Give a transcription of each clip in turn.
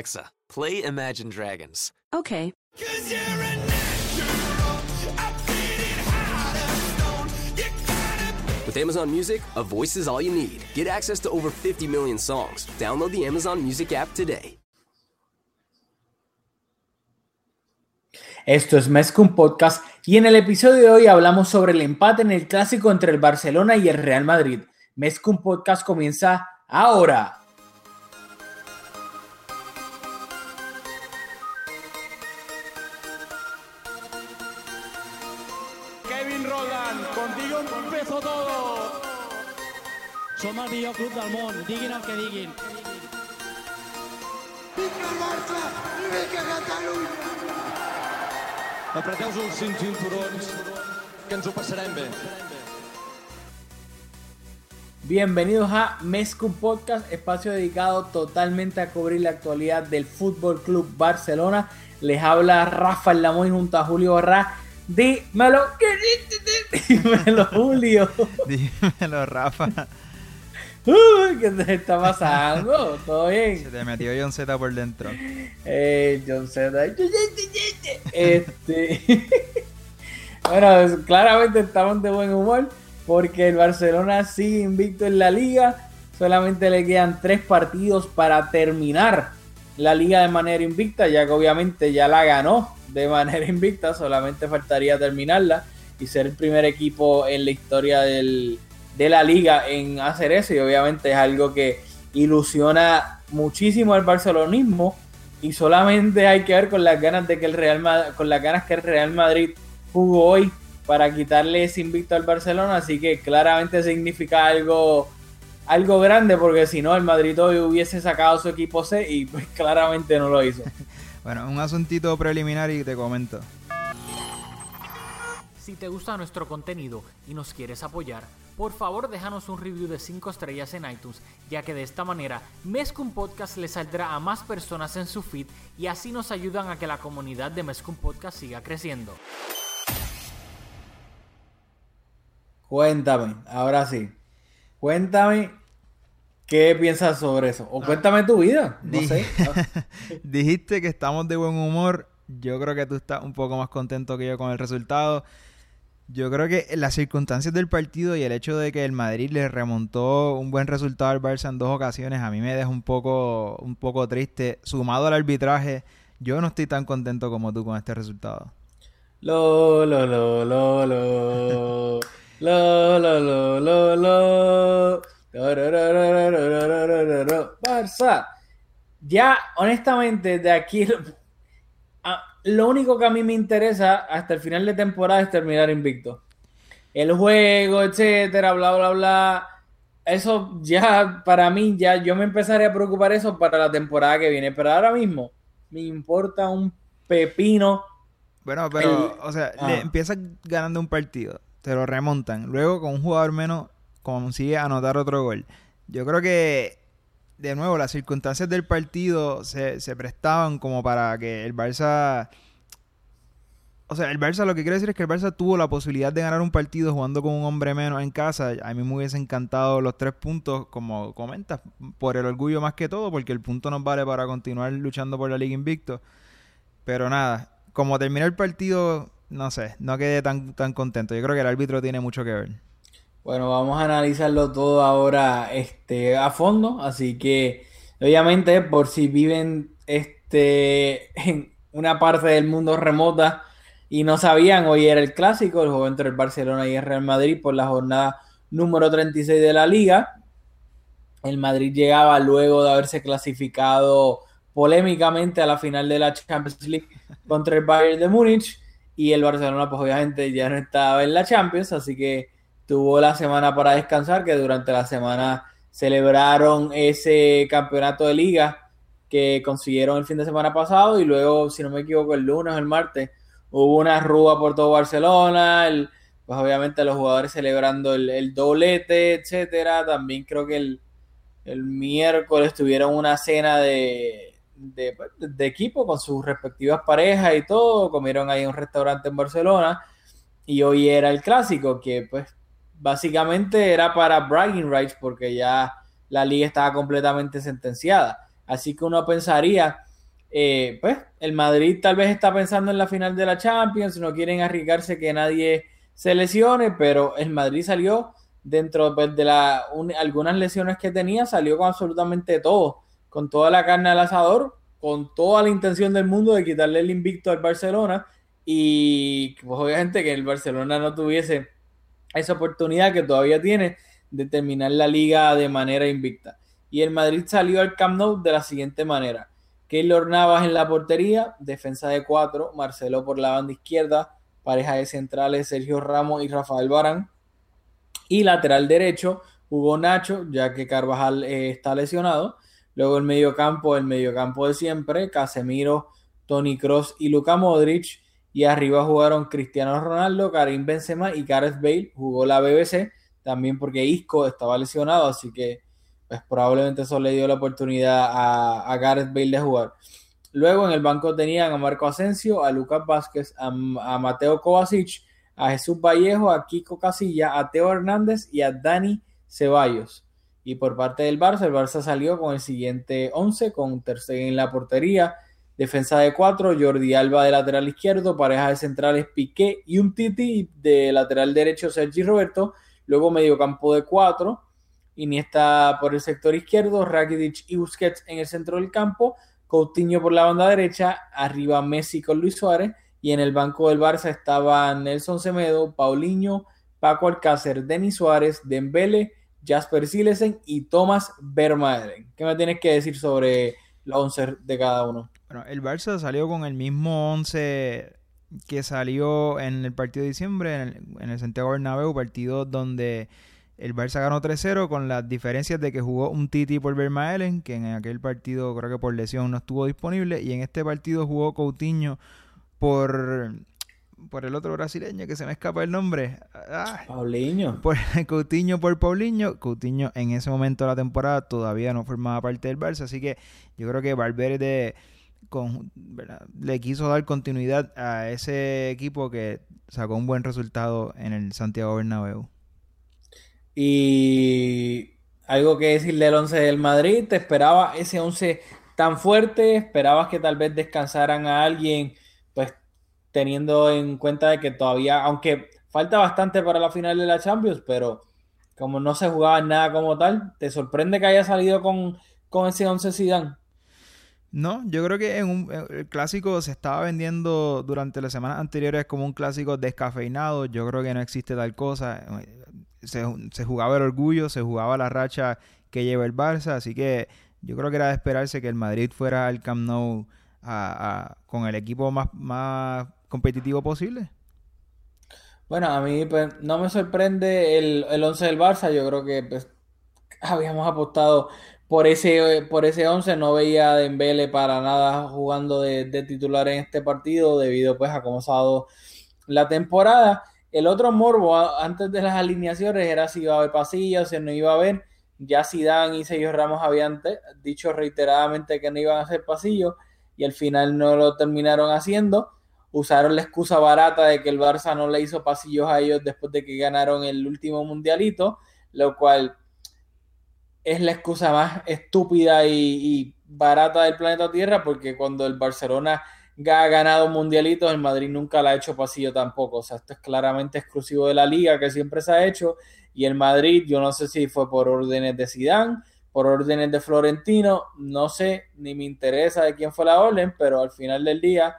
Alexa, play Imagine Dragons. Okay. With Amazon Music, a voice is all you need. Get access to over 50 million songs. Download the Amazon Music app today. Esto es Mezcum Podcast y en el episodio de hoy hablamos sobre el empate en el clásico entre el Barcelona y el Real Madrid. Mezcum Podcast comienza ahora. El millor club del món, diguin el que diguin. Apreteu-vos els cinc cinturons, que ens ho passarem bé. Bienvenidos a Mezcum Podcast, espacio dedicado totalmente a cubrir la actualidad del Fútbol Club Barcelona. Les habla Rafael Lamoy junto a Julio Barra. Dímelo, dímelo, Julio. Dímelo, Rafa. ¿Qué te está pasando? ¿Todo bien? Se te metió John Z por dentro. Eh, John Z. Este. bueno, claramente estamos de buen humor porque el Barcelona sigue invicto en la liga. Solamente le quedan tres partidos para terminar la liga de manera invicta, ya que obviamente ya la ganó de manera invicta. Solamente faltaría terminarla y ser el primer equipo en la historia del, de la liga en hacer eso. Y obviamente es algo que ilusiona muchísimo al barcelonismo y solamente hay que ver con las ganas de que el Real Madrid, con las ganas que el Real Madrid jugó hoy para quitarle ese invicto al Barcelona, así que claramente significa algo algo grande porque si no el Madrid hoy hubiese sacado su equipo C y pues claramente no lo hizo. Bueno, un asuntito preliminar y te comento. Si te gusta nuestro contenido y nos quieres apoyar, por favor déjanos un review de 5 estrellas en iTunes, ya que de esta manera Mezcum Podcast le saldrá a más personas en su feed y así nos ayudan a que la comunidad de Mezcum Podcast siga creciendo. Cuéntame, ahora sí. Cuéntame qué piensas sobre eso. O cuéntame tu vida. No sé. Dijiste que estamos de buen humor. Yo creo que tú estás un poco más contento que yo con el resultado. Yo creo que las circunstancias del partido y el hecho de que el Madrid le remontó un buen resultado al Barça en dos ocasiones a mí me deja un poco, un poco triste. Sumado al arbitraje, yo no estoy tan contento como tú con este resultado. Lo, lo, lo, lo, lo. lo, lo, lo, lo, lo. Barça. Ya, honestamente, de aquí ah, Lo único que a mí me interesa hasta el final de temporada es terminar invicto. El juego, etcétera, bla, bla, bla. Eso ya, para mí, ya yo me empezaré a preocupar eso para la temporada que viene. Pero ahora mismo, me importa un pepino. Bueno, pero, El- o sea, Ah. le empiezas ganando un partido, te lo remontan. Luego, con un jugador menos, consigue anotar otro gol. Yo creo que, de nuevo, las circunstancias del partido se, se prestaban como para que el Barça. O sea, el Barça, lo que quiero decir es que el Barça tuvo la posibilidad de ganar un partido jugando con un hombre menos en casa. A mí me hubiese encantado los tres puntos, como comentas, por el orgullo más que todo, porque el punto nos vale para continuar luchando por la Liga Invicto. Pero nada, como terminó el partido, no sé, no quedé tan, tan contento. Yo creo que el árbitro tiene mucho que ver. Bueno, vamos a analizarlo todo ahora este, a fondo, así que obviamente por si viven este, en una parte del mundo remota y no sabían, hoy era el clásico, el juego entre el Barcelona y el Real Madrid por la jornada número 36 de la liga. El Madrid llegaba luego de haberse clasificado polémicamente a la final de la Champions League contra el Bayern de Múnich y el Barcelona pues obviamente ya no estaba en la Champions, así que tuvo la semana para descansar, que durante la semana celebraron ese campeonato de liga que consiguieron el fin de semana pasado y luego, si no me equivoco, el lunes o el martes hubo una rúa por todo Barcelona, el- pues obviamente los jugadores celebrando el, doblete, etcétera. También creo que el, el miércoles tuvieron una cena de, de, de equipo con sus respectivas parejas y todo, comieron ahí en un restaurante en Barcelona y hoy era el clásico que pues básicamente era para bragging rights porque ya la liga estaba completamente sentenciada. Así que uno pensaría, eh, pues el Madrid tal vez está pensando en la final de la Champions, no quieren arriesgarse que nadie se lesione, pero el Madrid salió dentro pues, de la, algunas lesiones que tenía, salió con absolutamente todo, con toda la carne al asador, con toda la intención del mundo de quitarle el invicto al Barcelona y pues obviamente que el Barcelona no tuviese esa oportunidad que todavía tiene de terminar la liga de manera invicta. Y el Madrid salió al Camp Nou de la siguiente manera. Keylor Navas en la portería, defensa de cuatro, Marcelo por la banda izquierda, pareja de centrales Sergio Ramos y Rafael Barán. Y lateral derecho jugó Nacho, ya que Carvajal eh, está lesionado. Luego el mediocampo, el mediocampo de siempre, Casemiro, Tony Cross y Luka Modric. Y arriba jugaron Cristiano Ronaldo, Karim Benzema y Gareth Bale. Jugó la BBC también porque Isco estaba lesionado, así que pues probablemente eso le dio la oportunidad a, Gareth Bale de jugar. Luego en el banco tenían a Marco Asensio, a Lucas Vázquez, a, Mateo Kovacic, a Jesús Vallejo, a Kiko Casilla, a Teo Hernández y a Dani Ceballos. Y por parte del Barça, el Barça salió con el siguiente 11, con Ter en la portería, defensa de 4, Jordi Alba de lateral izquierdo, pareja de centrales Piqué y un Titi de lateral derecho Sergi Roberto, luego medio campo de 4, Iniesta por el sector izquierdo, Rakitic y Busquets en el centro del campo, Coutinho por la banda derecha, arriba Messi con Luis Suárez y en el banco del Barça estaban Nelson Semedo, Paulinho, Paco Alcácer, Denis Suárez, Dembele, Jasper Silesen y Thomas Vermaelen. ¿Qué me tienes que decir sobre los 11 de cada uno? Bueno, el Barça salió con el mismo 11 que salió en el partido de diciembre, en el, en el Santiago Bernabéu, partido donde el Barça ganó 3-0 con las diferencias de que jugó un Titi por Vermaelen, que en aquel partido creo que por lesión no estuvo disponible, y en este partido jugó Coutinho por por el otro brasileño que se me escapa el nombre. Ah, Paulinho. Por Coutinho por Paulinho. Coutinho en ese momento de la temporada todavía no formaba parte del Barça, así que yo creo que Valverde le quiso dar continuidad a ese equipo que sacó un buen resultado en el Santiago Bernabéu. Y algo que decir del 11 del Madrid, te esperaba ese 11 tan fuerte, esperabas que tal vez descansaran a alguien, pues teniendo en cuenta de que todavía, aunque falta bastante para la final de la Champions, pero como no se jugaba nada como tal, ¿te sorprende que haya salido con, con ese 11 Zidane? No, yo creo que en un el clásico se estaba vendiendo durante las semanas anteriores como un clásico descafeinado. Yo creo que no existe tal cosa se, jugaba el orgullo, se jugaba la racha que lleva el Barça, así que yo creo que era de esperarse que el Madrid fuera al Camp Nou con el equipo más, competitivo posible. Bueno, a mí pues, no me sorprende el, el 11 del Barça, yo creo que pues, habíamos apostado por ese, por ese 11, no veía a Dembele para nada jugando de, titular en este partido debido pues a cómo ha dado la temporada. El otro morbo antes de las alineaciones era si iba a haber pasillos, si no iba a haber. Ya Zidane y Sergio Ramos habían dicho reiteradamente que no iban a hacer pasillos y al final no lo terminaron haciendo. Usaron la excusa barata de que el Barça no le hizo pasillos a ellos después de que ganaron el último mundialito, lo cual es la excusa más estúpida y, barata del planeta Tierra porque cuando el Barcelona ha ganado mundialitos, el Madrid nunca la ha hecho pasillo tampoco. O sea, esto es claramente exclusivo de la liga que siempre se ha hecho. Y el Madrid, yo no sé si fue por órdenes de Sidán, por órdenes de Florentino, no sé, ni me interesa de quién fue la orden, pero al final del día,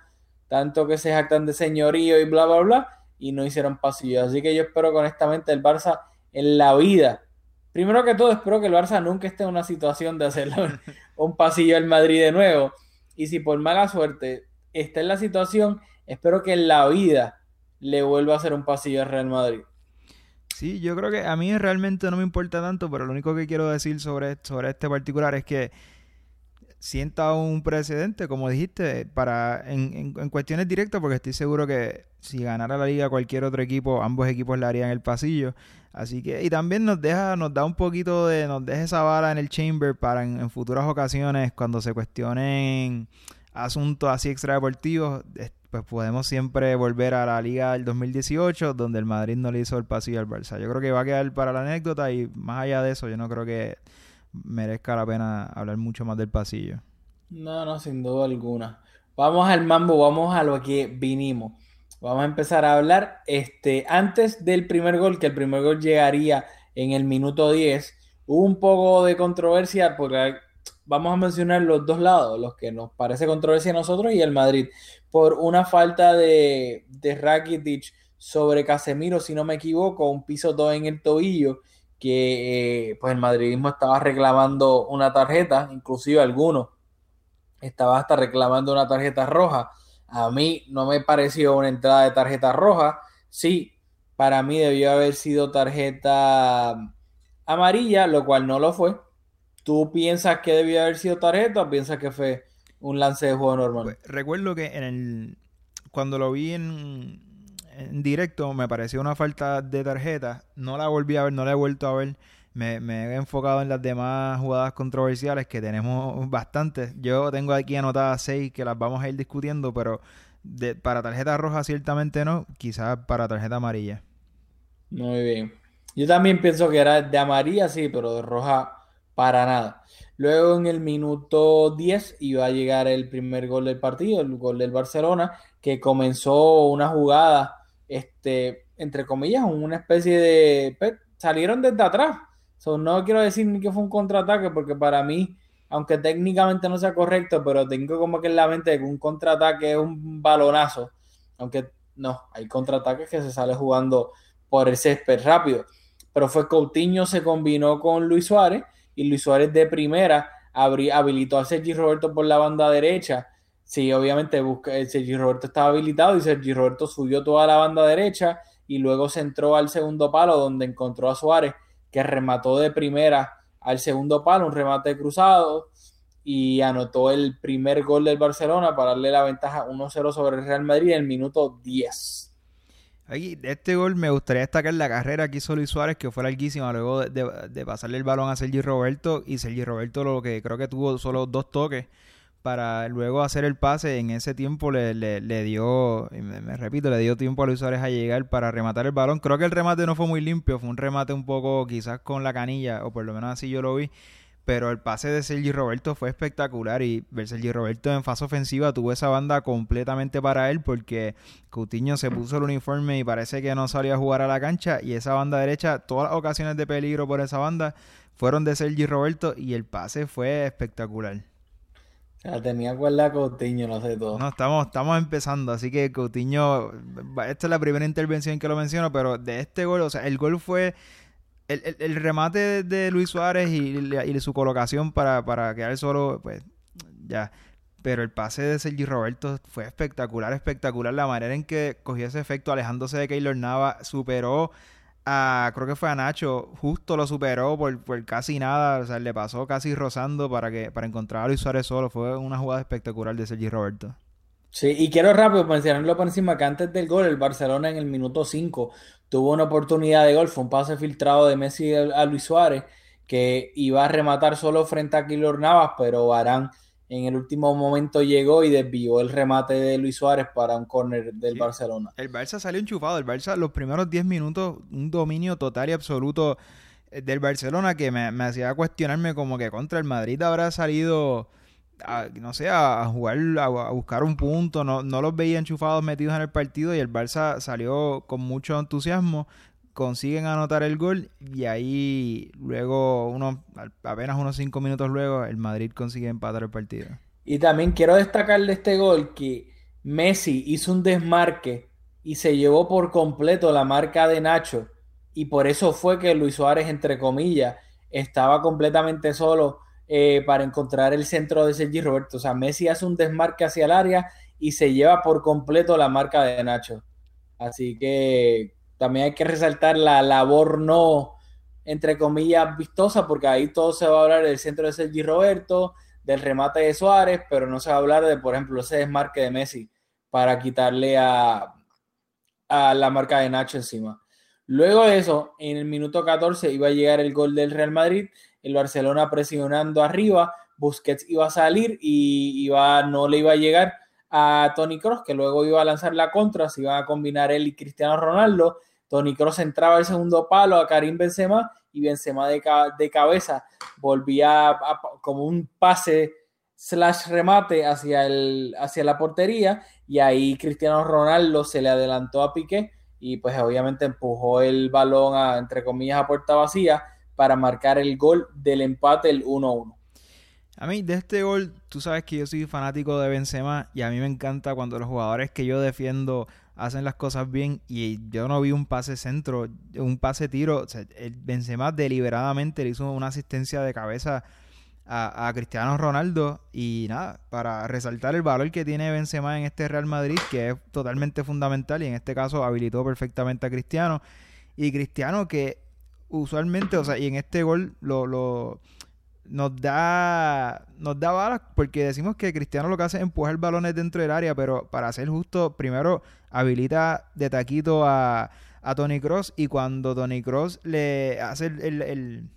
tanto que se jactan de señorío y bla, bla, bla, y no hicieron pasillo. Así que yo espero que honestamente el Barça en la vida, primero que todo, espero que el Barça nunca esté en una situación de hacerle un pasillo al Madrid de nuevo. Y si por mala suerte está en la situación, espero que en la vida le vuelva a hacer un pasillo al Real Madrid. Sí, yo creo que a mí realmente no me importa tanto, pero lo único que quiero decir sobre, sobre este particular es que sienta un precedente, como dijiste, para en, en, cuestiones directas, porque estoy seguro que si ganara la liga cualquier otro equipo, ambos equipos le harían el pasillo. Así que, y también nos deja, nos da un poquito de, nos deja esa bala en el chamber para en futuras ocasiones, cuando se cuestionen asuntos así extradeportivos, pues podemos siempre volver a la liga del 2018, donde el Madrid no le hizo el pasillo al Barça. Yo creo que va a quedar para la anécdota y más allá de eso, yo no creo que merezca la pena hablar mucho más del pasillo. No, no, sin duda alguna. Vamos al mambo, vamos a lo que vinimos. Vamos a empezar a hablar este, antes del primer gol, que el primer gol llegaría en el minuto 10. Hubo un poco de controversia porque vamos a mencionar los dos lados, los que nos parece controversia a nosotros y el Madrid, por una falta de, de Rakitic sobre Casemiro, si no me equivoco, un piso todo en el tobillo, que eh, pues el madridismo estaba reclamando una tarjeta, inclusive algunos estaba hasta reclamando una tarjeta roja. A mí no me pareció una entrada de tarjeta roja. Sí, para mí debió haber sido tarjeta amarilla, lo cual no lo fue. ¿Tú piensas que debió haber sido tarjeta o piensas que fue un lance de juego normal? Pues, recuerdo que en el cuando lo vi en, en directo me pareció una falta de tarjeta. No la volví a ver, no la he vuelto a ver. Me, he enfocado en las demás jugadas controversiales que tenemos bastantes. Yo tengo aquí anotadas seis que las vamos a ir discutiendo, pero para tarjeta roja ciertamente no, quizás para tarjeta amarilla. Muy bien. Yo también pienso que era de amarilla, sí, pero de roja para nada. Luego en el minuto 10 iba a llegar el primer gol del partido, el gol del Barcelona, que comenzó una jugada este, entre comillas, una especie de... Pues, salieron desde atrás. no quiero decir ni que fue un contraataque, porque para mí, aunque técnicamente no sea correcto, pero tengo como que en la mente que un contraataque es un balonazo. Aunque no, hay contraataques que se sale jugando por el césped rápido. Pero fue Coutinho se combinó con Luis Suárez y Luis Suárez de primera habilitó a Sergi Roberto por la banda derecha Sí, obviamente busca, eh, Sergi Roberto estaba habilitado y Sergi Roberto subió toda la banda derecha y luego se entró al segundo palo donde encontró a Suárez que remató de primera al segundo palo, un remate cruzado y anotó el primer gol del Barcelona para darle la ventaja 1-0 sobre el Real Madrid en el minuto 10. Aquí, este gol me gustaría destacar la carrera que hizo Luis Suárez, que fue larguísima luego de, de pasarle el balón a Sergi Roberto. Y Sergi Roberto lo que creo que tuvo solo dos toques para luego hacer el pase. En ese tiempo le, le, dio, me, repito, le dio tiempo a Luis Suárez a llegar para rematar el balón. Creo que el remate no fue muy limpio, fue un remate un poco quizás con la canilla, o por lo menos así yo lo vi. Pero el pase de Sergi Roberto fue espectacular y Sergi Roberto en fase ofensiva tuvo esa banda completamente para él porque Coutinho se puso el uniforme y parece que no salía a jugar a la cancha y esa banda derecha, todas las ocasiones de peligro por esa banda fueron de Sergi Roberto y el pase fue espectacular. La tenía cuerda Coutinho, no sé todo. No, estamos, estamos empezando, así que Coutinho, esta es la primera intervención que lo menciono, pero de este gol, o sea, el gol fue el, remate de, Luis Suárez y, su colocación para, para quedar solo, pues ya. Pero el pase de Sergi Roberto fue espectacular, espectacular. La manera en que cogió ese efecto, alejándose de Keylor Nava, superó creo que fue a Nacho, justo lo superó por, casi nada, o sea, le pasó casi rozando para que para encontrar a Luis Suárez solo. Fue una jugada espectacular de Sergi Roberto. Sí, y quiero rápido mencionarlo por encima que antes del gol, el Barcelona en el minuto 5 tuvo una oportunidad de gol, fue un pase filtrado de Messi a Luis Suárez que iba a rematar solo frente a Keylor Navas, pero Barán en el último momento llegó y desvió el remate de Luis Suárez para un córner del Barcelona. El Barça salió enchufado, el Barça los primeros 10 minutos un dominio total y absoluto eh, del Barcelona que me, hacía cuestionarme como que contra el Madrid habrá salido a, no sé, a, jugar, a, buscar un punto, no, no los veía enchufados metidos en el partido y el Barça salió con mucho entusiasmo consiguen anotar el gol y ahí luego, unos, apenas unos cinco minutos luego, el Madrid consigue empatar el partido. Y también quiero destacar de este gol que Messi hizo un desmarque y se llevó por completo la marca de Nacho y por eso fue que Luis Suárez, entre comillas, estaba completamente solo eh, para encontrar el centro de Sergi Roberto. O sea, Messi hace un desmarque hacia el área y se lleva por completo la marca de Nacho. Así que también hay que resaltar la labor no, entre comillas, vistosa, porque ahí todo se va a hablar del centro de Sergi Roberto, del remate de Suárez, pero no se va a hablar de, por ejemplo, ese desmarque de Messi para quitarle a, a la marca de Nacho encima. Luego de eso, en el minuto 14 iba a llegar el gol del Real Madrid, el Barcelona presionando arriba, Busquets iba a salir y iba, no le iba a llegar a Tony Cross, que luego iba a lanzar la contra, se iban a combinar él y Cristiano Ronaldo Tony Cross entraba al segundo palo a Karim Benzema y Benzema de, de cabeza volvía como un pase slash remate hacia, el, hacia la portería y ahí Cristiano Ronaldo se le adelantó a Piqué y pues obviamente empujó el balón a, entre comillas a puerta vacía para marcar el gol del empate el 1-1. A mí de este gol, tú sabes que yo soy fanático de Benzema y a mí me encanta cuando los jugadores que yo defiendo hacen las cosas bien y yo no vi un pase centro, un pase tiro. el Benzema deliberadamente le hizo una asistencia de cabeza a, Cristiano Ronaldo y nada, para resaltar el valor que tiene Benzema en este Real Madrid, que es totalmente fundamental y en este caso habilitó perfectamente a Cristiano. Y Cristiano que usualmente, o sea, y en este gol lo, lo nos da nos da balas porque decimos que Cristiano lo que hace es empujar balones dentro del área, pero para ser justo, primero habilita de taquito a, a Tony Cross y cuando Tony Cross le hace el, el,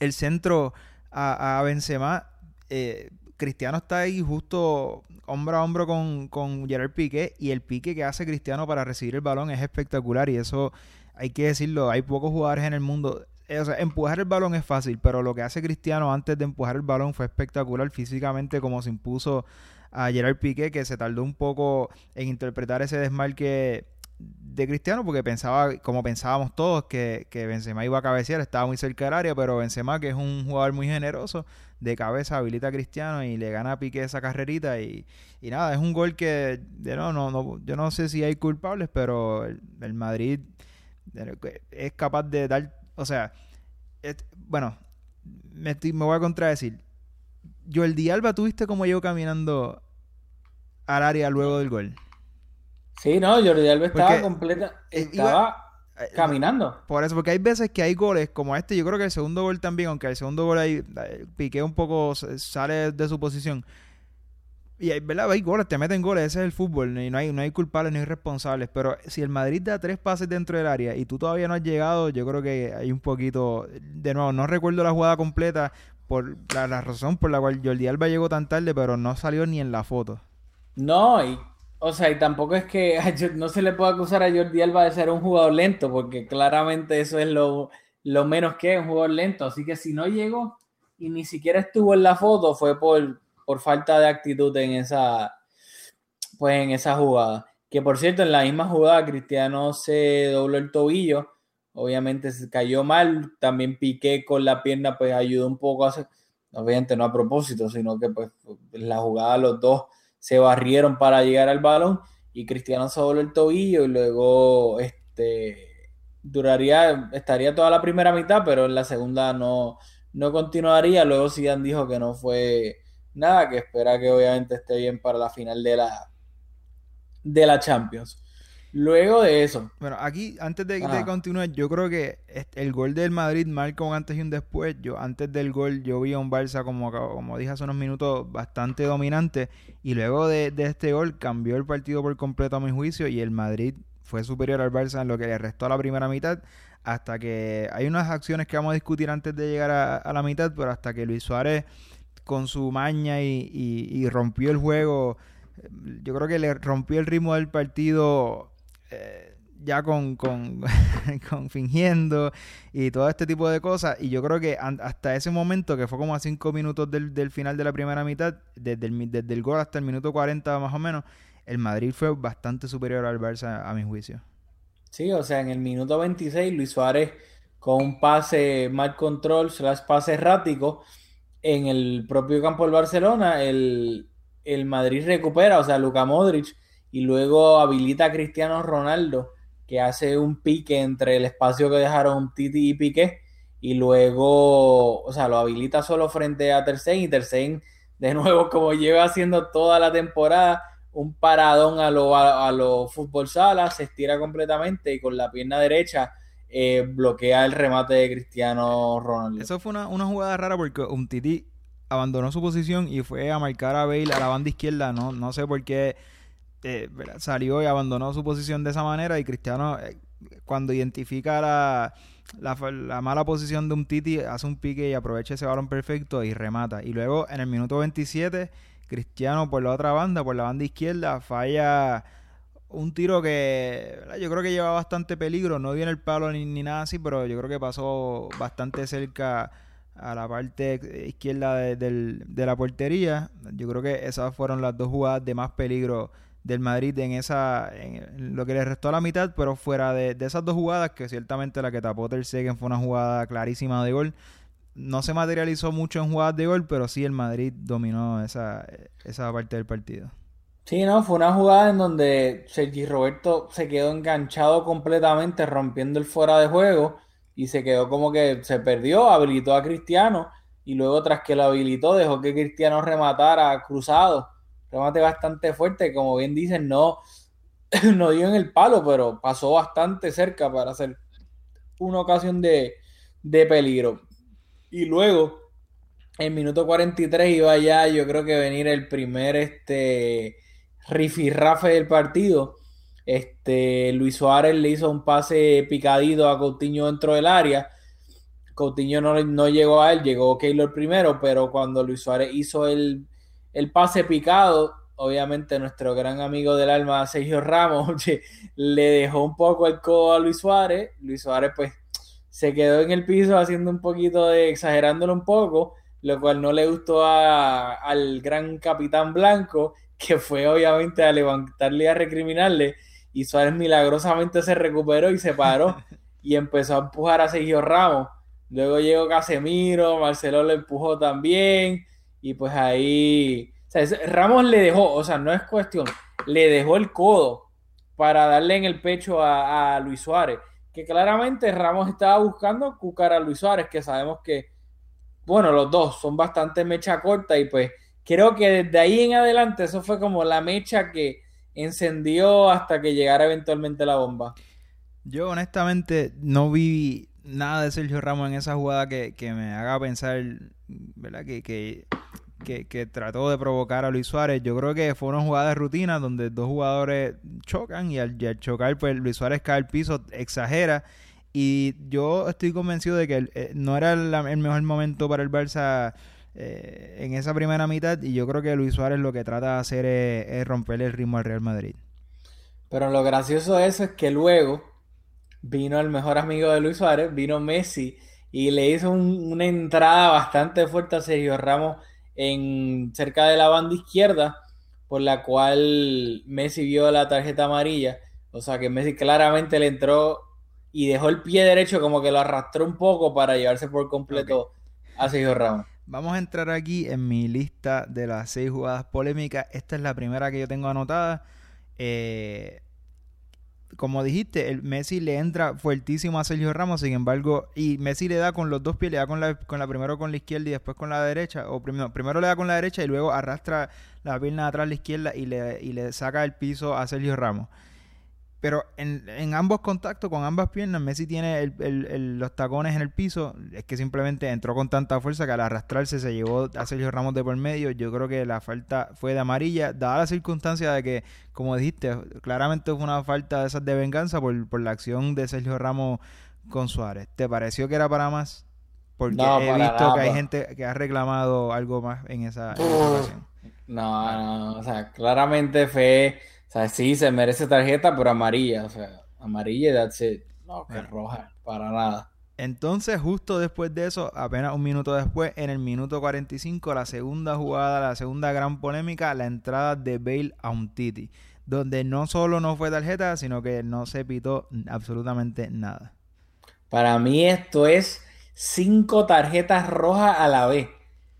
el, centro a, a Benzema, eh, Cristiano está ahí justo hombro a hombro con, con Gerard Piqué y el pique que hace Cristiano para recibir el balón es espectacular y eso hay que decirlo, hay pocos jugadores en el mundo eh, o sea, empujar el balón es fácil, pero lo que hace Cristiano antes de empujar el balón fue espectacular físicamente, como se impuso a Gerard Piqué, que se tardó un poco en interpretar ese desmarque de Cristiano, porque pensaba, como pensábamos todos, que, que Benzema iba a cabecear, estaba muy cerca del área, pero Benzema, que es un jugador muy generoso, de cabeza habilita a Cristiano y le gana a Piqué esa carrerita y, y nada, es un gol que no, no, no, yo no sé si hay culpables, pero el Madrid es capaz de dar o sea, bueno, me, voy a contradecir. Jordi Alba, ¿tuviste cómo llegó caminando al área luego del gol? Sí, no, Jordi Alba estaba completa, estaba eh, caminando. Por eso, porque hay veces que hay goles como este, yo creo que el segundo gol también, aunque el segundo gol ahí eh, piqué un poco, sale de su posición. Y hay, ¿verdad? hay goles, te meten goles, ese es el fútbol, y no hay, no hay culpables ni responsables. Pero si el Madrid da tres pases dentro del área y tú todavía no has llegado, yo creo que hay un poquito. De nuevo, no recuerdo la jugada completa por la, razón por la cual Jordi Alba llegó tan tarde, pero no salió ni en la foto. No, y, o sea, y tampoco es que no se le puede acusar a Jordi Alba de ser un jugador lento, porque claramente eso es lo, lo menos que es un jugador lento. Así que si no llegó y ni siquiera estuvo en la foto, fue por por falta de actitud en esa, pues en esa jugada. Que por cierto, en la misma jugada Cristiano se dobló el tobillo, obviamente se cayó mal, también Piqué con la pierna pues ayudó un poco a hacer, obviamente no a propósito, sino que pues la jugada los dos se barrieron para llegar al balón y Cristiano se dobló el tobillo y luego este duraría, estaría toda la primera mitad, pero en la segunda no, no continuaría. Luego Zidane dijo que no fue nada, que espera que obviamente esté bien para la final de la, de la Champions. Luego de eso. Bueno, aquí, antes de, continuar, yo creo que el gol del Madrid marca un antes y un después. Yo, antes del gol, yo vi a un Barça, como, como dije hace unos minutos, bastante dominante. Y luego de, de, este gol, cambió el partido por completo a mi juicio. Y el Madrid fue superior al Barça en lo que le restó a la primera mitad. Hasta que hay unas acciones que vamos a discutir antes de llegar a, a la mitad, pero hasta que Luis Suárez con su maña y, rompió el juego. Yo creo que le rompió el ritmo del partido eh, ya con, con, fingiendo y todo este tipo de cosas. Y yo creo que hasta ese momento, que fue como a cinco minutos del, final de la primera mitad, desde el, desde el gol hasta el minuto 40 más o menos, el Madrid fue bastante superior al Barça a mi juicio. Sí, o sea, en el minuto 26 Luis Suárez con un pase mal control, slash pase errático, en el propio campo del Barcelona, el, Madrid recupera, o sea, Luka Modric, y luego habilita a Cristiano Ronaldo, que hace un pique entre el espacio que dejaron Titi y Piqué, y luego, o sea, lo habilita solo frente a Tercén, y Tercén, de nuevo, como lleva haciendo toda la temporada, un paradón a lo, a, lo fútbol sala, se estira completamente y con la pierna derecha eh, bloquea el remate de Cristiano Ronaldo. Eso fue una, jugada rara porque un Titi abandonó su posición y fue a marcar a Bale a la banda izquierda. No, no sé por qué eh, salió y abandonó su posición de esa manera. Y Cristiano, eh, cuando identifica la, la, mala posición de un Titi, hace un pique y aprovecha ese balón perfecto y remata. Y luego en el minuto 27, Cristiano por la otra banda, por la banda izquierda, falla un tiro que yo creo que lleva bastante peligro, no en el palo ni, ni nada así, pero yo creo que pasó bastante cerca a la parte izquierda de, de la portería. Yo creo que esas fueron las dos jugadas de más peligro del Madrid en esa en lo que le restó a la mitad, pero fuera de, esas dos jugadas, que ciertamente la que tapó Ter Stegen fue una jugada clarísima de gol. No se materializó mucho en jugadas de gol, pero sí el Madrid dominó esa, esa parte del partido. Sí, no, fue una jugada en donde Sergi Roberto se quedó enganchado completamente, rompiendo el fuera de juego y se quedó como que se perdió, habilitó a Cristiano y luego tras que lo habilitó dejó que Cristiano rematara cruzado. Remate bastante fuerte, como bien dicen, no, no dio en el palo, pero pasó bastante cerca para hacer una ocasión de, de peligro. Y luego, en minuto 43 iba ya, yo creo que venir el primer este rifirrafe del partido. Este Luis Suárez le hizo un pase picadito a Coutinho dentro del área. Coutinho no, no llegó a él, llegó Keylor primero, pero cuando Luis Suárez hizo el, el pase picado, obviamente nuestro gran amigo del alma, Sergio Ramos, le dejó un poco el codo a Luis Suárez. Luis Suárez, pues, se quedó en el piso haciendo un poquito de, exagerándolo un poco, lo cual no le gustó a- al gran capitán blanco, que fue obviamente a levantarle y a recriminarle, y Suárez milagrosamente se recuperó y se paró y empezó a empujar a Sergio Ramos. Luego llegó Casemiro, Marcelo lo empujó también, y pues ahí, o sea, Ramos le dejó, o sea, no es cuestión, le dejó el codo para darle en el pecho a, a Luis Suárez, que claramente Ramos estaba buscando cucar a Luis Suárez, que sabemos que, bueno, los dos son bastante mecha corta y pues creo que desde ahí en adelante eso fue como la mecha que encendió hasta que llegara eventualmente la bomba. Yo honestamente no vi nada de Sergio Ramos en esa jugada que, que me haga pensar, ¿verdad? Que, que, que, trató de provocar a Luis Suárez. Yo creo que fue una jugada de rutina donde dos jugadores chocan y al, chocar pues Luis Suárez cae al piso, exagera. Y yo estoy convencido de que eh, no era el mejor momento para el Barça eh, en esa primera mitad y yo creo que Luis Suárez lo que trata de hacer es, es romperle el ritmo al Real Madrid. Pero lo gracioso de eso es que luego vino el mejor amigo de Luis Suárez, vino Messi, y le hizo un- una entrada bastante fuerte a Sergio Ramos en cerca de la banda izquierda, por la cual Messi vio la tarjeta amarilla. O sea que Messi claramente le entró y dejó el pie derecho como que lo arrastró un poco para llevarse por completo a Sergio Ramos. Vamos a entrar aquí en mi lista de las seis jugadas polémicas. Esta es la primera que yo tengo anotada. Eh, como dijiste, el Messi le entra fuertísimo a Sergio Ramos, sin embargo, y Messi le da con los dos pies, le da con la, con la primero con la izquierda y después con la derecha, o primero, primero le da con la derecha y luego arrastra la pierna atrás a la izquierda y le, y le saca el piso a Sergio Ramos. Pero en, en ambos contactos, con ambas piernas, Messi tiene el- el- el- los tacones en el piso. Es que simplemente entró con tanta fuerza que al arrastrarse se llevó a Sergio Ramos de por medio. Yo creo que la falta fue de amarilla, dada la circunstancia de que, como dijiste, claramente fue una falta de esas de venganza por, por la acción de Sergio Ramos con Suárez. ¿Te pareció que era para más? Porque No, he visto nada, que hay gente que ha reclamado algo más en esa, en esa ocasión. No, no, o sea, claramente fue, o sea, sí se merece tarjeta, pero amarilla, o sea, amarilla y that's it. No, que Bueno. roja, para nada. Entonces, justo después de eso, apenas un minuto después, en el minuto 45, la segunda jugada, la segunda gran polémica, la entrada de Bale a un Titi, donde no solo no fue tarjeta, sino que no se pitó absolutamente nada. Para mí esto es cinco tarjetas rojas a la vez.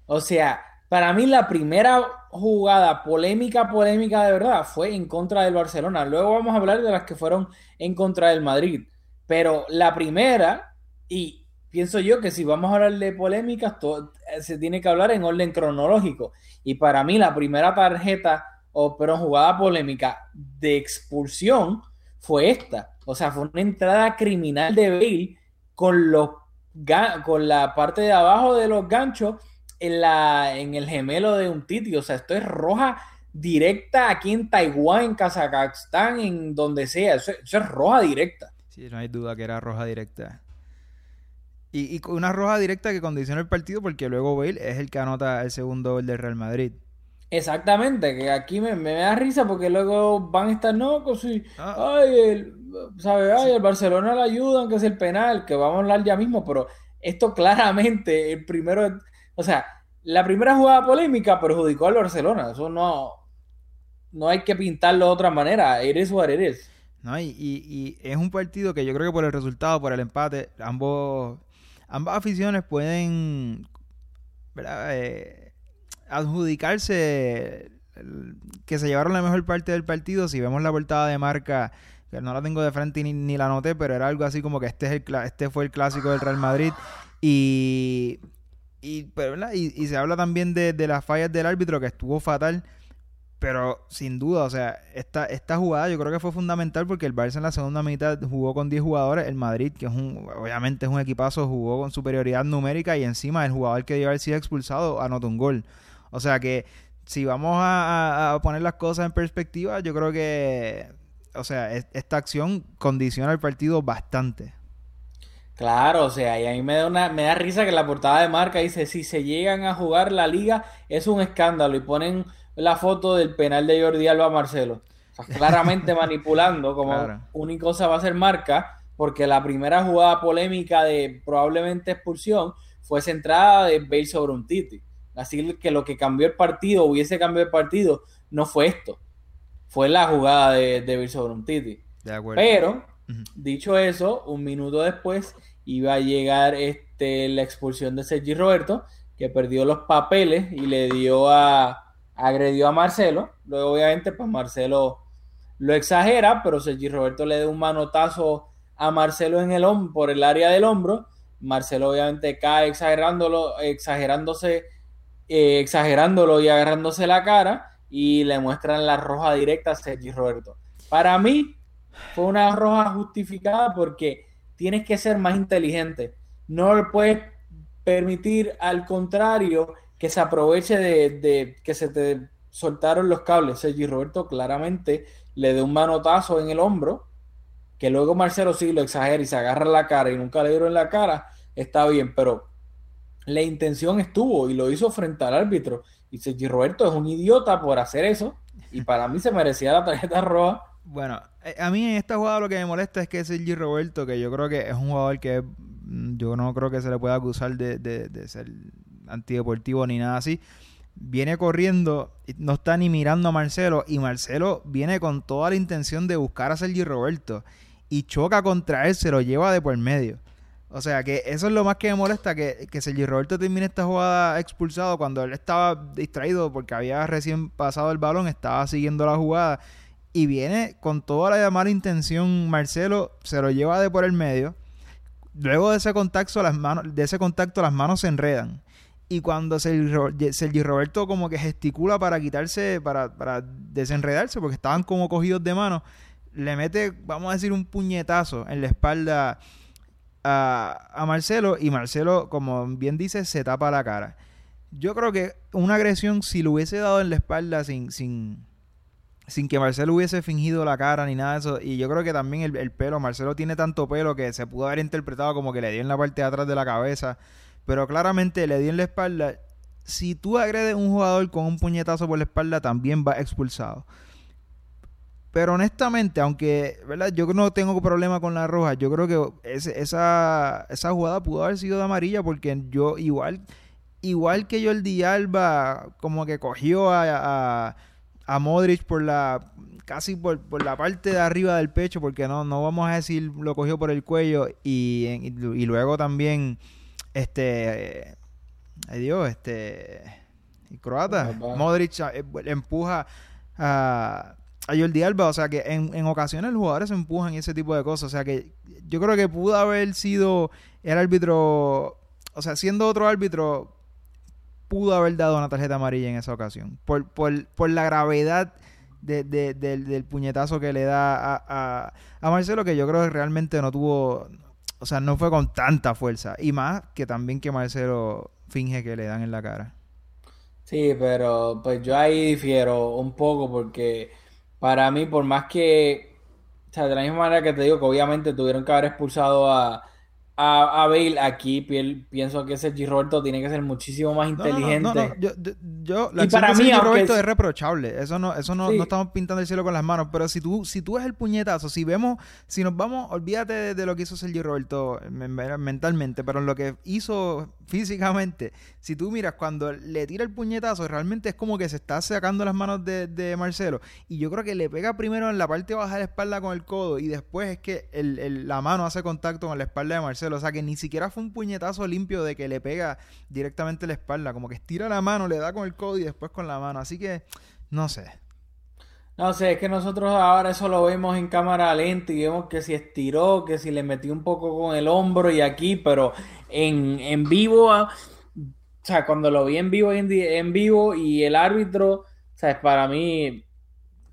O sea, para mí la primera jugada polémica, polémica de verdad, fue en contra del Barcelona. Luego vamos a hablar de las que fueron en contra del Madrid. Pero la primera, y pienso yo que si vamos a hablar de polémicas, todo, eh, se tiene que hablar en orden cronológico. Y para mí la primera tarjeta, o pero jugada polémica de expulsión fue esta. O sea, fue una entrada criminal de Bale con los con la parte de abajo de los ganchos en la en el gemelo de un Titi. O sea, esto es roja directa aquí en Taiwán, en Kazajstán, en donde sea. Eso, eso es roja directa. Sí, no hay duda que era roja directa. Y, y una roja directa que condiciona el partido porque luego Bale es el que anota el segundo gol del Real Madrid. Exactamente, que aquí me, me da risa porque luego van a estar, no, pues sí, Ah. ay, el, ¿sabe? Ay, el Barcelona le ayudan, que es el penal, que vamos a hablar ya mismo, pero esto claramente, el primero, o sea, la primera jugada polémica perjudicó al Barcelona, eso no, no hay que pintarlo de otra manera, eres it is. ¿no? Y, y- y es un partido que yo creo que por el resultado, por el empate, ambos, ambas aficiones pueden. Eh, adjudicarse que se llevaron la mejor parte del partido. Si vemos la portada de marca, que no la tengo de frente ni, ni la noté, pero era algo así como que este, es el, este fue el clásico del Real Madrid. Y, y, pero, y, se habla también de, de las fallas del árbitro, que estuvo fatal. Pero sin duda, o sea, esta, esta jugada yo creo que fue fundamental porque el Barça en la segunda mitad jugó con 10 jugadores. El Madrid, que es un, obviamente es un equipazo, jugó con superioridad numérica y encima el jugador que debió haber sido expulsado anotó un gol. O sea que si vamos a, poner las cosas en perspectiva, yo creo que, o sea, es- esta acción condiciona el partido bastante. Claro, o sea, y a mí me da una, me da risa que la portada de marca dice, si se llegan a jugar la liga es un escándalo y ponen la foto del penal de Jordi Alba a Marcelo. O sea, claramente manipulando, como Claro. única cosa va a ser marca, porque la primera jugada polémica de probablemente expulsión fue centrada de Bale sobre un Titi. Así que lo que cambió el partido, hubiese cambiado el partido, no fue esto. Fue la jugada de, de Bale sobre un Titi. De acuerdo. Pero, dicho eso, un minuto después iba a llegar este, la expulsión de Sergi Roberto, que perdió los papeles y le dio a agredió a Marcelo. Luego, obviamente, pues Marcelo lo exagera, pero Sergi Roberto le da un manotazo a Marcelo en el hombro, por el área del hombro. Marcelo obviamente cae exagerándolo, exagerándose, eh, exagerándolo y agarrándose la cara y le muestran la roja directa a Sergi Roberto. Para mí fue una roja justificada porque tienes que ser más inteligente. No le puedes permitir al contrario que se aproveche de, que se te soltaron los cables. Sergi Roberto claramente le dio un manotazo en el hombro, que luego Marcelo sí lo exagera y se agarra la cara y nunca le dieron la cara, está bien, pero la intención estuvo y lo hizo frente al árbitro. Y Sergi Roberto es un idiota por hacer eso y para mí se merecía la tarjeta roja. Bueno, eh, a mí en esta jugada lo que me molesta es que Sergi Roberto, que yo creo que es un jugador que mm, yo no creo que se le pueda acusar de, de- de ser antideportivo ni nada así, viene corriendo, no está ni mirando a Marcelo y Marcelo viene con toda la intención de buscar a Sergi Roberto y choca contra él, se lo lleva de por medio. O sea que eso es lo más que me molesta, que, que Sergi Roberto termine esta jugada expulsado cuando él estaba distraído porque había recién pasado el balón, estaba siguiendo la jugada y viene con toda la mala intención Marcelo, se lo lleva de por el medio. Luego de ese contacto las manos, de ese contacto las manos se enredan. Y cuando Sergi, Ro- Sergi Roberto como que gesticula para quitarse, para, para desenredarse, porque estaban como cogidos de mano, le mete, vamos a decir, un puñetazo en la espalda a, a Marcelo y Marcelo, como bien dice, se tapa la cara. Yo creo que una agresión, si lo hubiese dado en la espalda sin, sin, sin que Marcelo hubiese fingido la cara ni nada de eso, y yo creo que también el, el pelo, Marcelo tiene tanto pelo que se pudo haber interpretado como que le dio en la parte de atrás de la cabeza, pero claramente le dio en la espalda. Si tú agredes a un jugador con un puñetazo por la espalda, también va expulsado. Pero honestamente, aunque ¿verdad? yo no tengo problema con la roja, yo creo que esa, esa jugada pudo haber sido de amarilla porque yo igual, igual que Jordi Alba como que cogió a, a Modric por la casi por, por la parte de arriba del pecho, porque no, no vamos a decir lo cogió por el cuello y, y luego también este ay Dios, este el croata. Modric eh, empuja a, a Jordi Alba, o sea que en, en ocasiones los jugadores se empujan y ese tipo de cosas, o sea que yo creo que pudo haber sido el árbitro, o sea, siendo otro árbitro, pudo haber dado una tarjeta amarilla en esa ocasión, por, por, por la gravedad de- de- del, del puñetazo que le da a, a, a Marcelo, que yo creo que realmente no tuvo, o sea, no fue con tanta fuerza, y más que también que Marcelo finge que le dan en la cara. Sí, pero pues yo ahí difiero un poco porque para mí, por más que, o sea, de la misma manera que te digo que obviamente tuvieron que haber expulsado a, a, a Bale, aquí pi- pienso que Sergi Roberto tiene que ser muchísimo más No, no, no, inteligente. no, Yo, la Y para mí, aunque Roberto es- es reprochable. Eso no, eso no, Sí. no estamos pintando el cielo con las manos. Pero si tú, si tú ves el puñetazo, si vemos, si nos vamos, olvídate de, de lo que hizo Sergio Roberto men- mentalmente, pero en lo que hizo físicamente, si tú miras cuando le tira el puñetazo, realmente es como que se está sacando las manos de, Marcelo. Y yo creo que le pega primero en la parte baja de la espalda con el codo y después es que la mano hace contacto con la espalda de Marcelo. O sea que ni siquiera fue un puñetazo limpio de que le pega directamente en la espalda. Como que estira la mano, le da con el codo y después con la mano. Así que, no sé. No sé, es que nosotros ahora eso lo vemos en cámara lenta y vemos que si estiró, que si le metió un poco con el hombro y aquí, pero en, en vivo, ah, o sea, cuando lo vi en vivo en, vivo y el árbitro, o sea, para mí,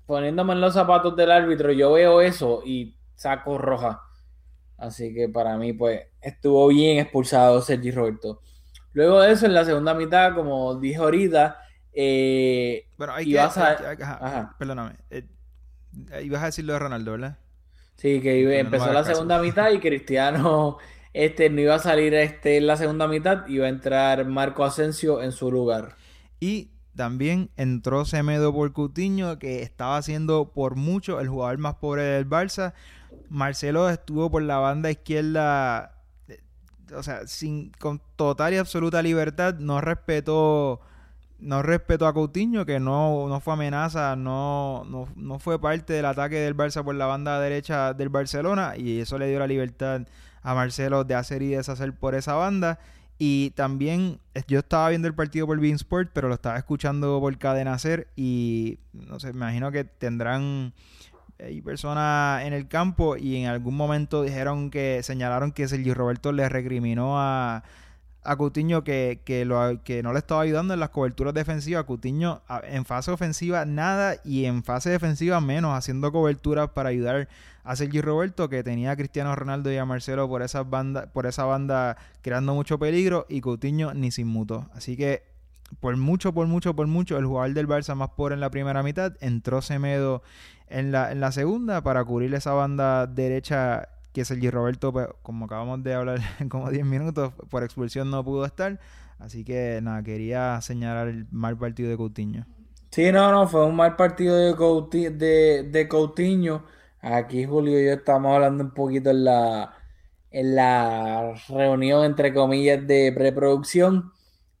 poniéndome en los zapatos del árbitro, yo veo eso y saco roja. Así que para mí, pues, estuvo bien expulsado Sergi Roberto. Luego de eso, en la segunda mitad, como dije ahorita, eh, Bueno, hay que... a- hay que- hay que- ajá, Ajá. Perdóname. Eh, ibas a decir lo de Ronaldo, ¿verdad? Sí, que Bueno, empezó la segunda mitad y Cristiano este, no iba a salir este, en la segunda mitad, iba a entrar Marco Asensio en su lugar. Y también entró Semedo por Coutinho, que estaba siendo por mucho el jugador más pobre del Barça. Marcelo estuvo por la banda izquierda, eh, o sea, sin, con total y absoluta libertad, no respetó, no respetó a Coutinho, que no, no fue amenaza, no, no, no fue parte del ataque del Barça por la banda derecha del Barcelona, y eso le dio la libertad a Marcelo de hacer y deshacer por esa banda. Y también eh, yo estaba viendo el partido por Bein Sport, pero lo estaba escuchando por Cadena Ser y no sé, me imagino que tendrán hay personas en el campo y en algún momento dijeron que señalaron que Sergio Roberto le recriminó a, a Coutinho que, que, que no le estaba ayudando en las coberturas defensivas. Coutinho en fase ofensiva nada y en fase defensiva menos, haciendo coberturas para ayudar a Sergio Roberto que tenía a Cristiano Ronaldo y a Marcelo por esa banda, por esa banda creando mucho peligro y Coutinho ni sin muto. Así que por mucho, por mucho, por mucho, el jugador del Barça más pobre en la primera mitad, entró Semedo en la, en la segunda para cubrir esa banda derecha que Sergio Roberto, pues, como acabamos de hablar como 10 minutos, por expulsión no pudo estar. Así que nada, quería señalar el mal partido de Coutinho. Sí, no, no, fue un mal partido de, Couti- de, de Coutinho. Aquí Julio y yo estamos hablando un poquito en la, en la reunión, entre comillas, de preproducción.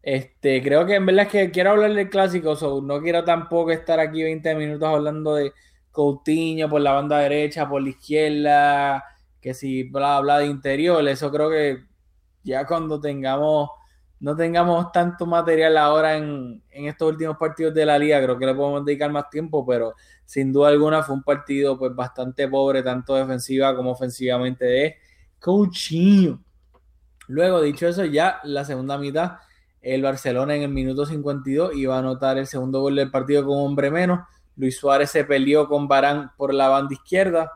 Este, creo que en verdad es que quiero hablar del clásico, so, no quiero tampoco estar aquí 20 minutos hablando de Coutinho por la banda derecha, por la izquierda, que si bla bla de interior, eso creo que ya cuando tengamos, no tengamos tanto material ahora en, en estos últimos partidos de la liga, creo que le podemos dedicar más tiempo, pero sin duda alguna fue un partido pues bastante pobre, tanto defensiva como ofensivamente de Coutinho. Luego, dicho eso, ya la segunda mitad, el Barcelona en el minuto 52 iba a anotar el segundo gol del partido con hombre menos. Luis Suárez se peleó con Barán por la banda izquierda.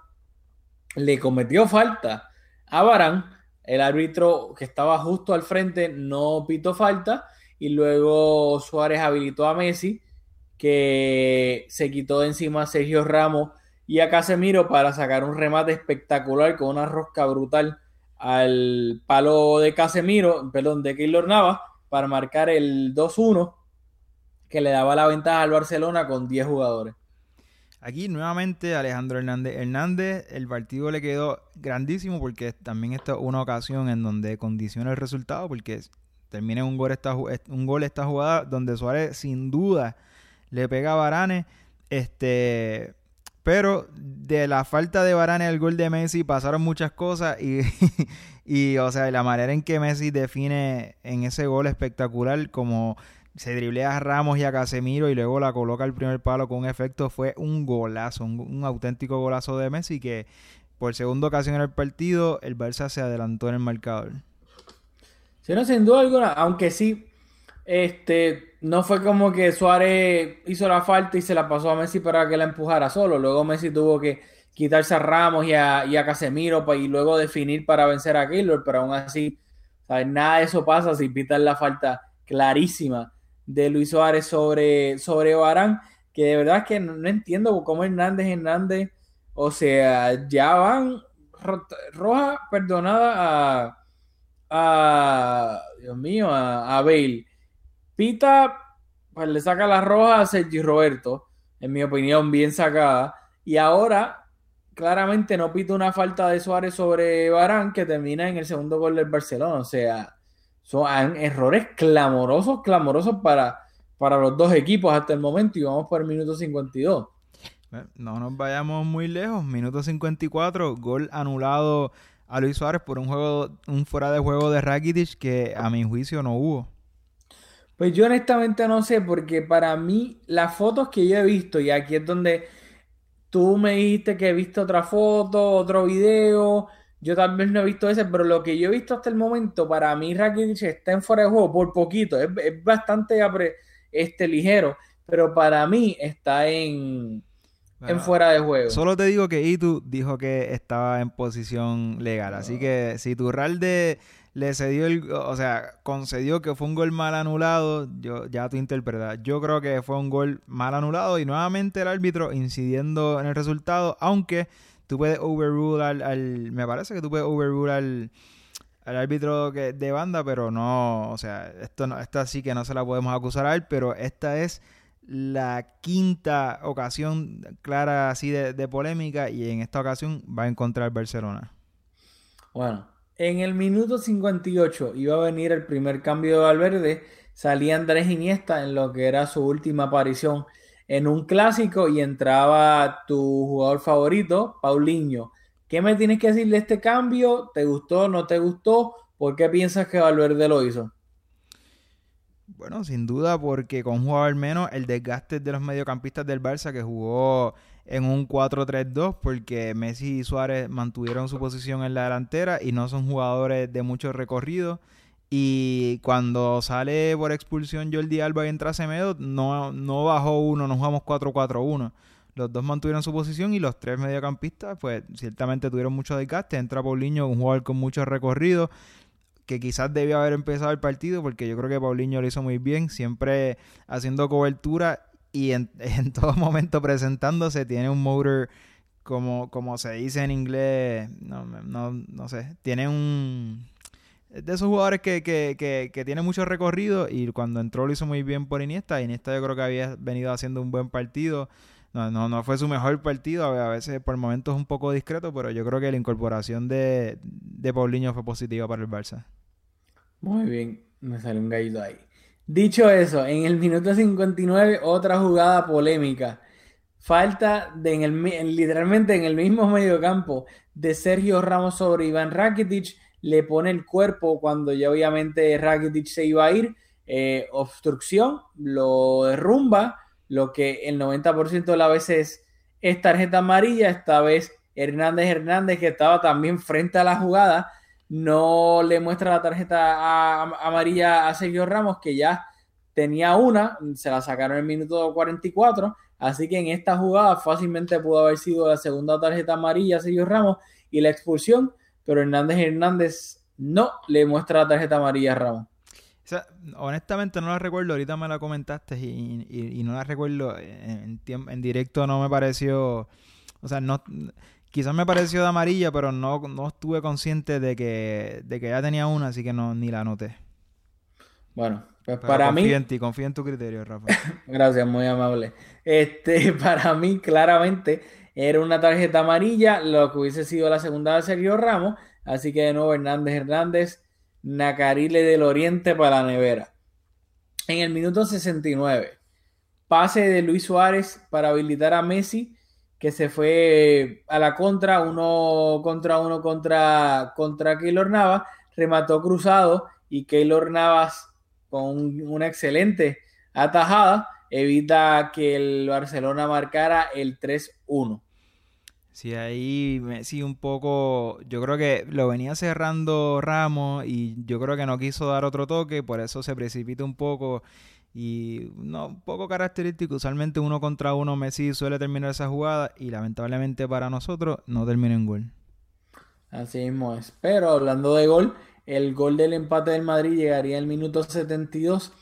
Le cometió falta a Barán. El árbitro que estaba justo al frente no pitó falta. Y luego Suárez habilitó a Messi, que se quitó de encima a Sergio Ramos y a Casemiro para sacar un remate espectacular con una rosca brutal al palo de Casemiro, perdón, de Keylor Navas, para marcar el 2-1 que le daba la ventaja al Barcelona con 10 jugadores. Aquí nuevamente Alejandro Hernández. Hernández, el partido le quedó grandísimo porque también esta es una ocasión en donde condiciona el resultado porque termina un gol esta, un gol esta jugada donde Suárez sin duda le pega a Varane. Este, pero de la falta de Varane al gol de Messi pasaron muchas cosas y, y o sea, la manera en que Messi define en ese gol espectacular como se driblea a Ramos y a Casemiro y luego la coloca al primer palo con un efecto. Fue un golazo, un, auténtico golazo de Messi que por segunda ocasión en el partido el Barça se adelantó en el marcador. Sí, no, sin duda alguna, aunque sí, este, no fue como que Suárez hizo la falta y se la pasó a Messi para que la empujara solo. Luego Messi tuvo que quitarse a Ramos y a, Casemiro pa- y luego definir para vencer a Keylor, pero aún así, ¿sabes? nada de eso pasa si pitan la falta clarísima de Luis Suárez sobre, sobre Barán, que de verdad que no, entiendo cómo Hernández Hernández, o sea, ya van ro- roja perdonada a a, Dios mío, a, a Bale. Pita, pues le saca la roja a Sergi Roberto, en mi opinión, bien sacada. Y ahora, claramente no pita una falta de Suárez sobre Barán que termina en el segundo gol del Barcelona. O sea, son errores clamorosos, clamorosos para, para los dos equipos hasta el momento. Y vamos por el minuto 52. No nos vayamos muy lejos. Minuto 54, gol anulado a Luis Suárez por un juego, un fuera de juego de Rakitic que a mi juicio no hubo. Pues yo honestamente no sé, porque para mí las fotos que yo he visto, y aquí es donde tú me dijiste que he visto otra foto, otro video, yo tal vez no he visto ese, pero lo que yo he visto hasta el momento, para mí Rakitic está en fuera de juego por poquito, es, es bastante este, ligero, pero para mí está en, en fuera de juego. Solo te digo que Itu dijo que estaba en posición legal. Así que si Turralde le cedió el, o sea, concedió que fue un gol mal anulado, yo ya tú interpretas. Yo creo que fue un gol mal anulado y nuevamente el árbitro incidiendo en el resultado, aunque tú puedes overrule al, me parece que tú puedes overrule al, al árbitro que, de banda, pero no, o sea, esto no, esta sí que no se la podemos acusar a él, pero esta es la quinta ocasión clara así de, polémica y en esta ocasión va a encontrar Barcelona. Bueno, en el minuto 58 iba a venir el primer cambio de Valverde, salía Andrés Iniesta en lo que era su última aparición en un clásico y entraba tu jugador favorito, Paulinho. ¿Qué me tienes que decir de este cambio? ¿Te gustó? ¿No te gustó? ¿Por qué piensas que Valverde lo hizo? Bueno, sin duda, porque con un jugador menos, el desgaste de los mediocampistas del Barça que jugó en un 4-3-2, porque Messi y Suárez mantuvieron su posición en la delantera y no son jugadores de mucho recorrido. Y cuando sale por expulsión Jordi Alba y entra Semedo, no, no bajó uno, no jugamos 4-4-1. Los dos mantuvieron su posición y los tres mediocampistas, pues ciertamente tuvieron mucho desgaste. Entra Paulinho, un jugador con mucho recorrido que quizás debió haber empezado el partido, porque yo creo que Paulinho lo hizo muy bien, siempre haciendo cobertura y en, todo momento presentándose. Tiene un motor, como, como se dice en inglés, no, no, no sé, tiene un... De esos jugadores que, que, que, que, tiene mucho recorrido y cuando entró lo hizo muy bien por Iniesta. Iniesta yo creo que había venido haciendo un buen partido. No, no, no fue su mejor partido, a veces por momentos un poco discreto, pero yo creo que la incorporación de, de Paulinho fue positiva para el Barça. Muy bien, me sale un gallito ahí. Dicho eso, en el minuto 59, otra jugada polémica. Falta de en el, literalmente en el mismo medio campo de Sergio Ramos sobre Iván Rakitic. Le pone el cuerpo cuando ya obviamente Rakitic se iba a ir. Eh, obstrucción, lo derrumba. Lo que el 90% de las veces es tarjeta amarilla. Esta vez Hernández Hernández, que estaba también frente a la jugada, no le muestra la tarjeta amarilla a Sergio Ramos, que ya tenía una, se la sacaron en el minuto 44, así que en esta jugada fácilmente pudo haber sido la segunda tarjeta amarilla a Sergio Ramos y la expulsión, pero Hernández Hernández no le muestra la tarjeta amarilla a Ramos. honestamente no la recuerdo, ahorita me la comentaste y, no la recuerdo en, en directo, no me pareció, o sea, no Quizás me pareció de amarilla, pero no, no estuve consciente de que, de que ya tenía una, así que no ni la noté. Bueno, pues para mí. En ti, confío en tu criterio, Rafa. Gracias, muy amable. Este, para mí, claramente, era una tarjeta amarilla, lo que hubiese sido la segunda de Sergio Ramos. Así que de nuevo, Hernández Hernández, Nacarile del Oriente para la nevera. En el minuto 69, pase de Luis Suárez para habilitar a Messi que se fue a la contra, uno contra uno contra, contra Keylor Navas, remató cruzado y Keylor Navas con una excelente atajada evita que el Barcelona marcara el 3-1. Sí, ahí sí un poco, yo creo que lo venía cerrando Ramos y yo creo que no quiso dar otro toque, por eso se precipita un poco y no, un poco característico, usualmente uno contra uno Messi suele terminar esa jugada y lamentablemente para nosotros no termina en gol. Así mismo es. Pero hablando de gol, el gol del empate del Madrid llegaría al minuto 72.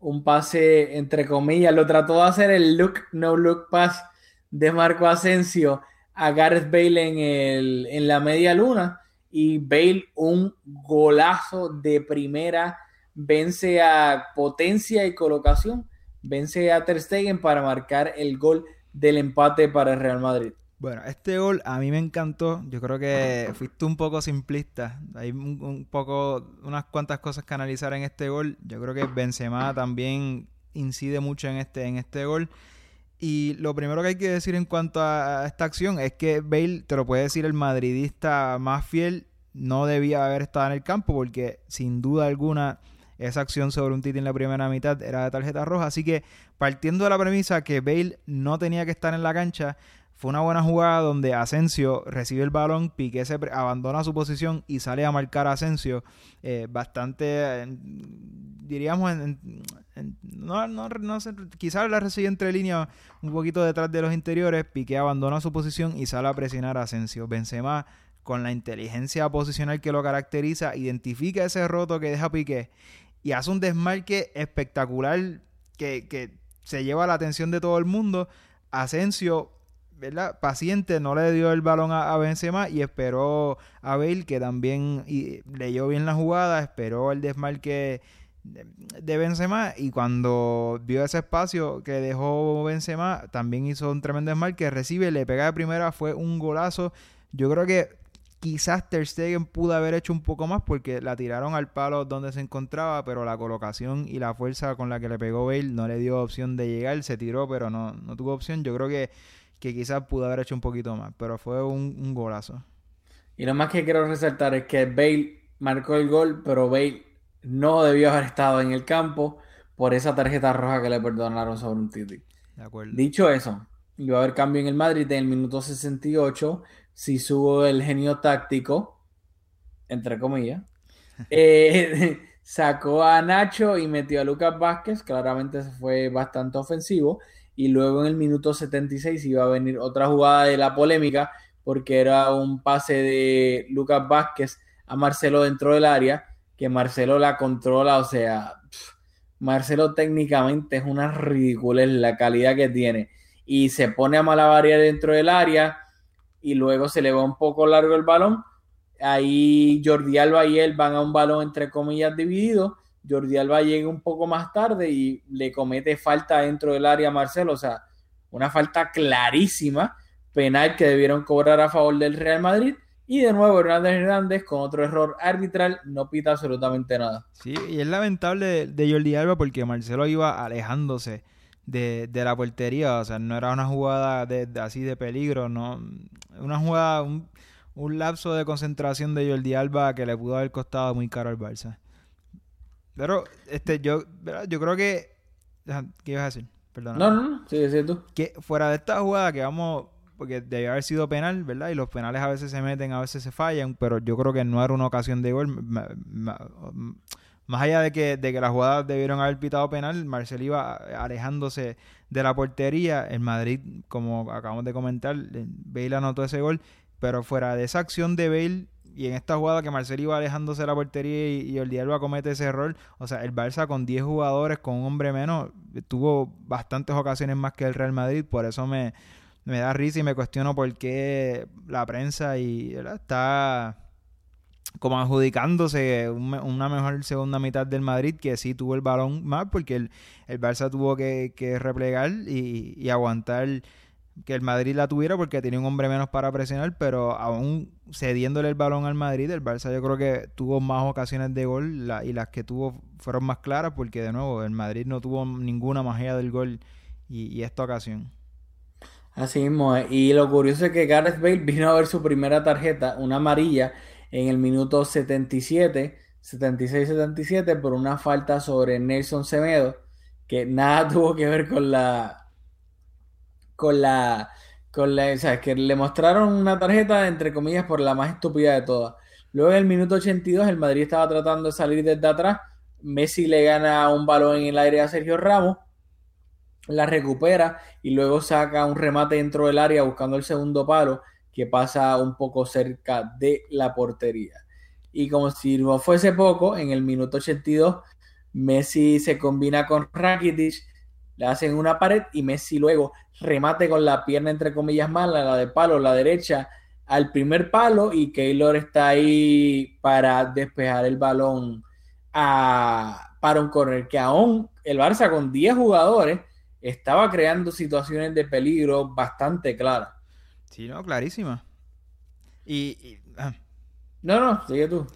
Un pase, entre comillas, lo trató de hacer el look, no look pass de Marco Asensio a Gareth Bale en, el, en la media luna y Bale un golazo de primera, vence a potencia y colocación, vence a Ter Stegen para marcar el gol del empate para el Real Madrid. Bueno, este gol a mí me encantó. Yo creo que fuiste un poco simplista. Hay un, un poco, unas cuantas cosas que analizar en este gol. Yo creo que Benzema también incide mucho en este, en este gol. Y lo primero que hay que decir en cuanto a esta acción es que Bale, te lo puede decir el madridista más fiel, no debía haber estado en el campo porque sin duda alguna esa acción sobre un Titi en la primera mitad era de tarjeta roja. Así que partiendo de la premisa que Bale no tenía que estar en la cancha, fue una buena jugada donde Asensio recibe el balón, Piqué se abandona su posición y sale a marcar a Asensio. Eh, bastante, diríamos, no, no, no sé, quizás la recibe entre líneas un poquito detrás de los interiores. Piqué abandona su posición y sale a presionar a Asensio. Benzema, con la inteligencia posicional que lo caracteriza, identifica ese roto que deja Piqué y hace un desmarque espectacular que, que se lleva la atención de todo el mundo. Asensio ¿verdad? paciente, no le dio el balón a, Benzema y esperó a Bale, que también leyó bien la jugada, esperó el desmarque de, de, Benzema y cuando vio ese espacio que dejó Benzema, también hizo un tremendo desmarque, recibe, le pega de primera, fue un golazo. Yo creo que quizás Ter Stegen pudo haber hecho un poco más porque la tiraron al palo donde se encontraba, pero la colocación y la fuerza con la que le pegó Bale no le dio opción de llegar, se tiró, pero no, no tuvo opción. Yo creo que que quizás pudo haber hecho un poquito más, pero fue un, golazo. Y lo más que quiero resaltar es que Bale marcó el gol, pero Bale no debió haber estado en el campo por esa tarjeta roja que le perdonaron sobre un Titi. De acuerdo. Dicho eso, iba a haber cambio en el Madrid en el minuto 68. Si subo el genio táctico, entre comillas, eh, sacó a Nacho y metió a Lucas Vázquez. Claramente fue bastante ofensivo y luego en el minuto 76 iba a venir otra jugada de la polémica porque era un pase de Lucas Vázquez a Marcelo dentro del área que Marcelo la controla, o sea, Marcelo técnicamente es una ridícula la calidad que tiene y se pone a malabaria dentro del área y luego se le va un poco largo el balón. Ahí Jordi Alba y él van a un balón entre comillas dividido Jordi Alba llega un poco más tarde y le comete falta dentro del área a Marcelo, o sea, una falta clarísima, penal que debieron cobrar a favor del Real Madrid. Y de nuevo Hernández Hernández con otro error arbitral no pita absolutamente nada. Sí, y es lamentable de Jordi Alba porque Marcelo iba alejándose de, la portería, o sea, no era una jugada de, así de peligro, no, una jugada, un, un lapso de concentración de Jordi Alba que le pudo haber costado muy caro al Barça. Pero, este, yo, yo creo que. ¿Qué ibas a decir? Perdona. No, no, no. Sí, sí, tú. Que fuera de esta jugada que vamos. Porque debe haber sido penal, ¿verdad? Y los penales a veces se meten, a veces se fallan. Pero yo creo que no era una ocasión de gol. Más allá de que, de que las jugadas debieron haber pitado penal, Marcel iba alejándose de la portería. El Madrid, como acabamos de comentar, Bale anotó ese gol. Pero fuera de esa acción de Bale, y en esta jugada que Marcelo iba alejándose de la portería y, y el Alba comete ese error, o sea, el Barça con 10 jugadores, con un hombre menos, tuvo bastantes ocasiones más que el Real Madrid, por eso me, me da risa y me cuestiono por qué la prensa y está como adjudicándose una mejor segunda mitad del Madrid que sí tuvo el balón más porque el, el Barça tuvo que, replegar y aguantar que el Madrid la tuviera porque tenía un hombre menos para presionar, pero aún cediéndole el balón al Madrid, el Barça yo creo que tuvo más ocasiones de gol y las que tuvo fueron más claras porque de nuevo el Madrid no tuvo ninguna magia del gol y, esta ocasión. Así mismo, y lo curioso es que Gareth Bale vino a ver su primera tarjeta, una amarilla, en el minuto 77, 76-77 por una falta sobre Nelson Semedo, que nada tuvo que ver con la con la, con la, o sea, que le mostraron una tarjeta, entre comillas, por la más estúpida de todas. Luego en el minuto 82 el Madrid estaba tratando de salir desde atrás, Messi le gana un balón en el aire a Sergio Ramos, la recupera y luego saca un remate dentro del área buscando el segundo palo que pasa un poco cerca de la portería. Y como si no fuese poco, en el minuto 82 Messi se combina con Rakitic le hacen una pared y Messi luego remate con la pierna entre comillas mala, la de palo, la derecha, al primer palo y Keylor está ahí para despejar el balón a, para un correr que aún el Barça con 10 jugadores estaba creando situaciones de peligro bastante claras. Sí, no, clarísima. Y, y- ah, No, no, sigue tú.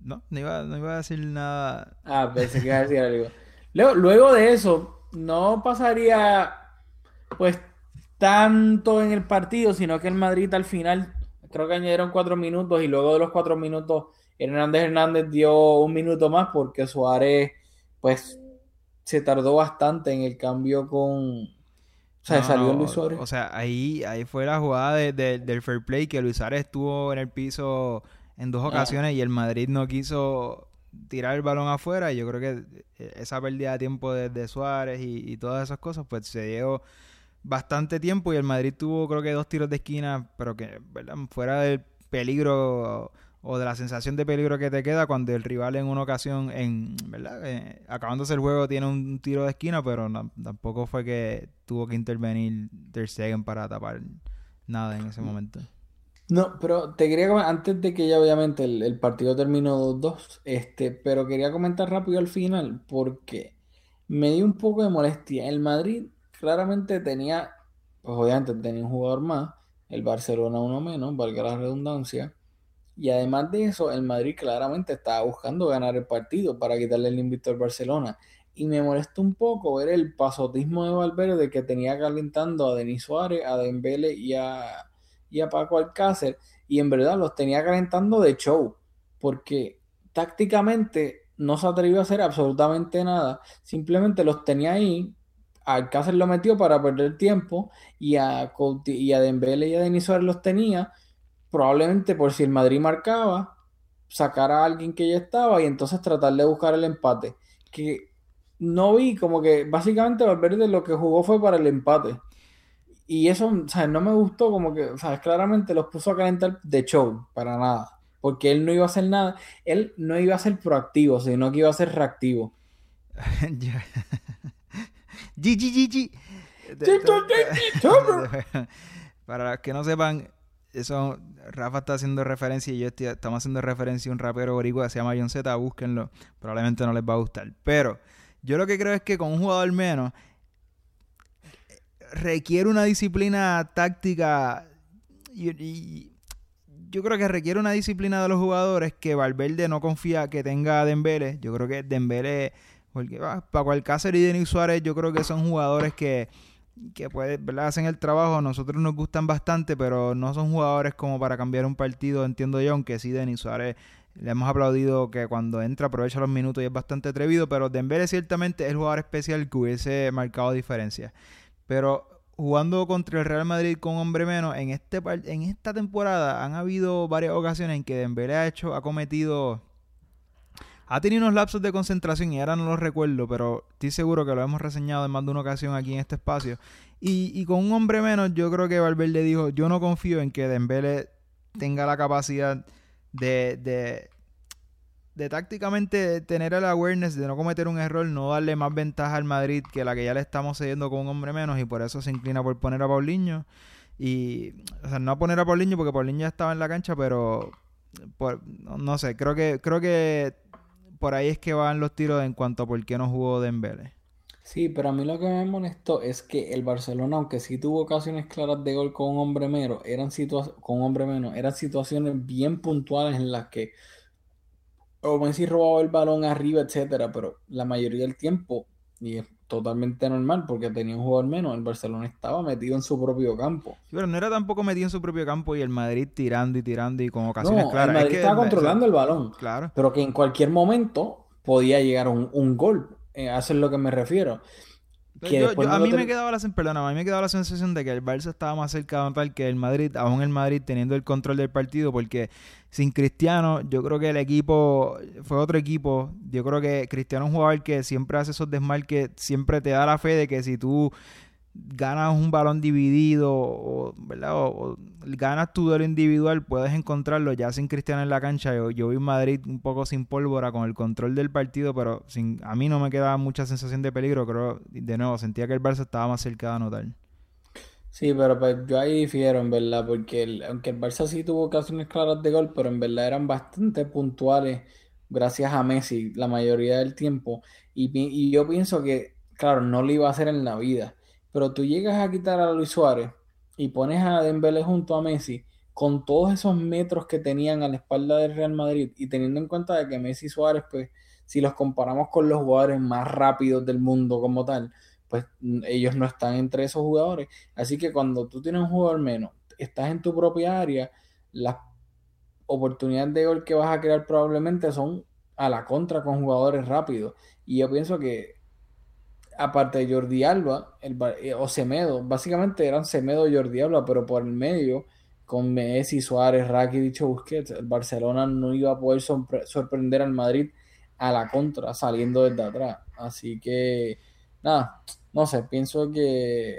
no, no iba, no iba a decir nada. Ah, pensé que iba a decir algo. Luego, luego de eso, no pasaría pues tanto en el partido, sino que el Madrid al final, creo que añadieron cuatro minutos y luego de los cuatro minutos, Hernández Hernández dio un minuto más porque Suárez pues se tardó bastante en el cambio con... O sea, No, salió Luis Suárez. O sea, ahí, ahí fue la jugada de- de- del fair play que Luis Suárez estuvo en el piso en dos Ah. ocasiones y el Madrid no quiso tirar el balón afuera. Y yo creo que eh, esa pérdida de tiempo de, de Suárez y, y todas esas cosas, pues se dio bastante tiempo y el Madrid tuvo creo que dos tiros de esquina, pero que ¿verdad? fuera del peligro o de la sensación de peligro que te queda cuando el rival en una ocasión, en ¿verdad? Eh, acabándose el juego, tiene un tiro de esquina, pero no- tampoco fue que tuvo que intervenir Ter Stegen para tapar nada en ese momento. No, pero te quería comentar, antes de que ya obviamente el, el partido terminó 2-2, este, pero quería comentar rápido al final porque me dio un poco de molestia. El Madrid claramente tenía, pues obviamente tenía un jugador más, el Barcelona uno menos, valga la redundancia, y además de eso, el Madrid claramente estaba buscando ganar el partido para quitarle el invicto al Barcelona. Y me molesta un poco ver el pasotismo de Valverde que tenía calentando a Denis Suárez, a Dembélé y a, y a Paco Alcácer. Y en verdad los tenía calentando de show. Porque tácticamente no se atrevió a hacer absolutamente nada. Simplemente los tenía ahí. Alcácer lo metió para perder tiempo. Y a, Couti- y a Dembélé y a Denis Suárez los tenía. Probablemente por si el Madrid marcaba, sacar a alguien que ya estaba y entonces tratar de buscar el empate. Que no vi como que básicamente Valverde lo que jugó fue para el empate. Y eso, o sea, no me gustó como que, o sea, claramente los puso a calentar de show, para nada. Porque él no iba a hacer nada, él no iba a ser proactivo, sino que iba a ser reactivo. Ya. G, G, G, G. Para los que no sepan, eso Rafa está haciendo referencia y yo estoy- estamos haciendo referencia a un rapero boricua que se llama John Z, búsquenlo, probablemente no les va a gustar. Pero yo lo que creo es que con un jugador menos requiere una disciplina táctica y, yo creo que requiere una disciplina de los jugadores que Valverde no confía que tenga a Dembélé. Yo creo que Dembélé, porque ah, Paco Alcácer y Denis Suárez, yo creo que son jugadores que que ¿verdad? hacen el trabajo, nosotros nos gustan bastante, pero no son jugadores como para cambiar un partido, entiendo yo, aunque sí Denis Suárez le hemos aplaudido que cuando entra aprovecha los minutos y es bastante atrevido, pero Dembélé ciertamente es el jugador especial que hubiese marcado diferencia. Pero jugando contra el Real Madrid con hombre menos, en este en esta temporada han habido varias ocasiones en que Dembélé ha hecho, ha cometido ha tenido unos lapsos de concentración y ahora no los recuerdo, pero estoy seguro que lo hemos reseñado en más de una ocasión aquí en este espacio. Y, y con un hombre menos, yo creo que Valverde dijo, yo no confío en que Dembélé tenga la capacidad de, de tácticamente tener el awareness de no cometer un error, no darle más ventaja al Madrid que la que ya le estamos cediendo con un hombre menos y por eso se inclina por poner a Paulinho. Y, o sea, no a poner a Paulinho porque Paulinho ya estaba en la cancha, pero por- no, sé, creo que creo que por ahí es que van los tiros en cuanto a por qué no jugó Dembélé. Sí, pero a mí lo que me molestó es que el Barcelona, aunque sí tuvo ocasiones claras de gol con un hombre menos, eran situa- con un hombre menos, eran situaciones bien puntuales en las que o Messi robaba el balón arriba, etcétera, pero la mayoría del tiempo, y es totalmente normal porque tenía un jugador menos, el Barcelona estaba metido en su propio campo. Sí, pero no era tampoco metido en su propio campo y el Madrid tirando y tirando y con ocasiones No, claras. el Es Madrid que estaba controlando el balón. Claro. pero que en cualquier momento podía llegar un, un gol. Eh, a eso es lo que me refiero. Yo- yo- a mí me quedaba la, sen- perdona, a mí me quedaba la sensación de que el Barça estaba más cerca de anotar que el Madrid, aún el Madrid teniendo el control del partido, porque sin Cristiano, yo creo que el equipo fue otro equipo. Yo creo que Cristiano es un jugador que siempre hace esos desmarques, siempre te da la fe de que si tú ganas un balón dividido o, ¿verdad? O, ganas tu duelo individual, puedes encontrarlo ya sin Cristiano en la cancha. Yo, yo vi Madrid un poco sin pólvora con el control del partido, pero sin, a mí no me quedaba mucha sensación de peligro. Creo, de nuevo, sentía que el Barça estaba más cerca de anotar. Sí, pero pues yo ahí difiero, en verdad, porque aunque el Barça sí tuvo ocasiones claras de gol, pero en verdad eran bastante puntuales gracias a Messi la mayoría del tiempo. Y, y yo pienso que, claro, no lo iba a hacer en la vida, pero tú llegas a quitar a Luis Suárez y pones a Dembélé junto a Messi con todos esos metros que tenían a la espalda del Real Madrid y teniendo en cuenta de que Messi Suárez, pues, si los comparamos con los jugadores más rápidos del mundo como tal, pues ellos no están entre esos jugadores. Así que cuando tú tienes un jugador menos, estás en tu propia área, las oportunidades de gol que vas a crear probablemente son a la contra con jugadores rápidos. Y yo pienso que, aparte de Jordi Alba el, eh, o Semedo, básicamente eran Semedo y Jordi Alba, pero por el medio, con Messi, Suárez, Rakitic o Busquets, el Barcelona no iba a poder sorpre- sorprender al Madrid a la contra, saliendo desde atrás. Así que, nada, no sé, pienso que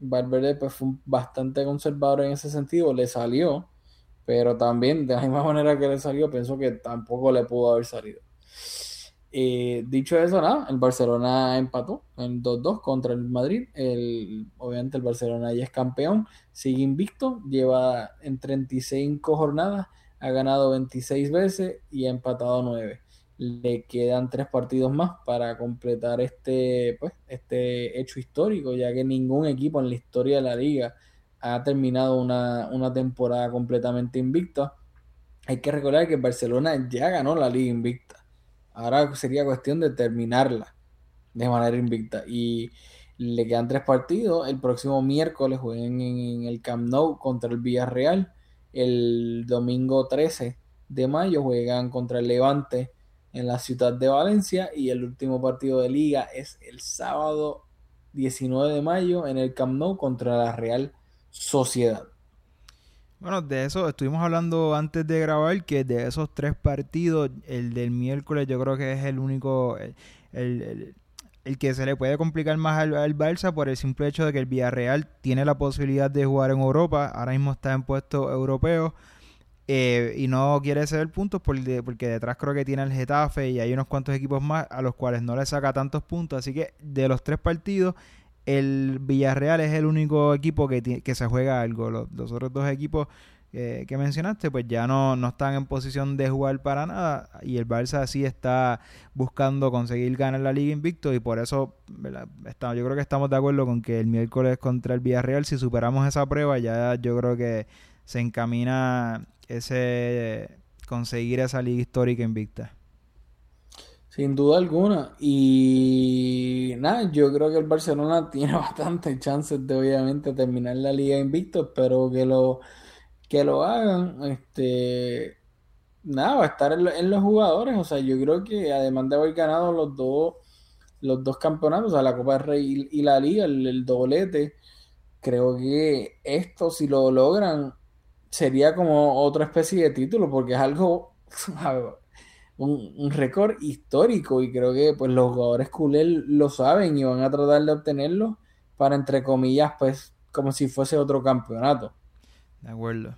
Valverde pues, fue bastante conservador en ese sentido, le salió, pero también de la misma manera que le salió, pienso que tampoco le pudo haber salido. Eh, dicho eso, nada, el Barcelona empató en 2-2 contra el Madrid. El, obviamente el Barcelona ya es campeón, sigue invicto, lleva en 35 jornadas, ha ganado 26 veces y ha empatado 9. Le quedan tres partidos más para completar este, pues, este hecho histórico, ya que ningún equipo en la historia de la liga ha terminado una, una temporada completamente invicta. Hay que recordar que Barcelona ya ganó la liga invicta. Ahora sería cuestión de terminarla de manera invicta. Y le quedan tres partidos. El próximo miércoles juegan en el Camp Nou contra el Villarreal. El domingo 13 de mayo juegan contra el Levante en la ciudad de Valencia. Y el último partido de liga es el sábado 19 de mayo en el Camp Nou contra la Real Sociedad. Bueno, de eso estuvimos hablando antes de grabar, que de esos tres partidos, el del miércoles yo creo que es el único, el, el- el- que se le puede complicar más al, al Barça por el simple hecho de que el Villarreal tiene la posibilidad de jugar en Europa, ahora mismo está en puestos europeos eh, y no quiere ceder puntos por de- porque detrás creo que tiene el Getafe y hay unos cuantos equipos más a los cuales no le saca tantos puntos, así que de los tres partidos el Villarreal es el único equipo que, que se juega algo. Los, otros dos equipos que mencionaste, pues ya no, no están en posición de jugar para nada. Y el Barça sí está buscando conseguir ganar la Liga Invicto. Y por eso. Estamos- yo creo que estamos de acuerdo con que el miércoles contra el Villarreal, si superamos esa prueba, ya yo creo que se encamina ese conseguir esa Liga Histórica Invicta. Sin duda alguna. Y nada, yo creo que el Barcelona tiene bastantes chances de obviamente terminar la liga invicto. Espero que lo, que lo hagan. Este, nada, va a estar en, lo- en los jugadores. O sea, yo creo que además de haber ganado los dos, los dos campeonatos, o sea, la Copa del Rey y, la Liga, el doblete, creo que esto, si lo logran, sería como otra especie de título, porque es algo, un, un récord histórico y creo que pues los jugadores culés lo saben y van a tratar de obtenerlo para entre comillas pues como si fuese otro campeonato. De acuerdo.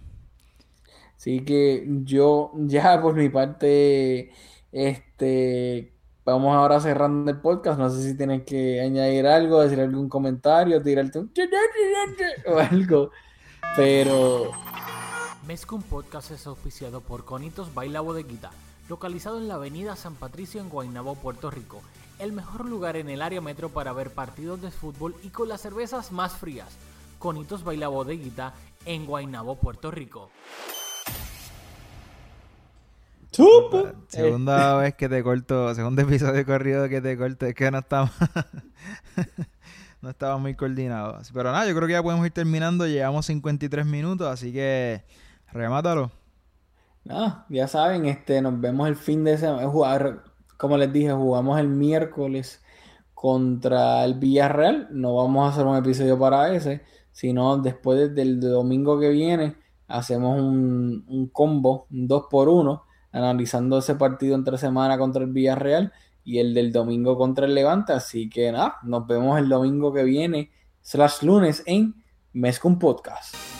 Así que yo ya por mi parte este vamos ahora cerrando el podcast, no sé si tienes que añadir algo, decir algún comentario, tirarte un o algo, pero Mezcum Podcast es auspiciado por Conitos Baila Bodeguita, localizado en la avenida San Patricio en Guaynabo, Puerto Rico. El mejor lugar en el área metro para ver partidos de fútbol y con las cervezas más frías. Conitos Baila Bodeguita en Guaynabo, Puerto Rico. ¡Chupa! Segunda vez que te corto, segundo episodio corrido que te corto, es que no estamos no estaba muy coordinados. Pero nada, yo creo que ya podemos ir terminando, llevamos 53 minutos, así que remátalo. Nada, ya saben, este, nos vemos el fin de semana. Jugar, como les dije, jugamos el miércoles contra el Villarreal. No vamos a hacer un episodio para ese, sino después del domingo que viene hacemos un, un combo, un 2 por 1 analizando ese partido entre semana contra el Villarreal y el del domingo contra el Levante. Así que nada, nos vemos el domingo que viene, slash lunes, en Mezcum Podcast.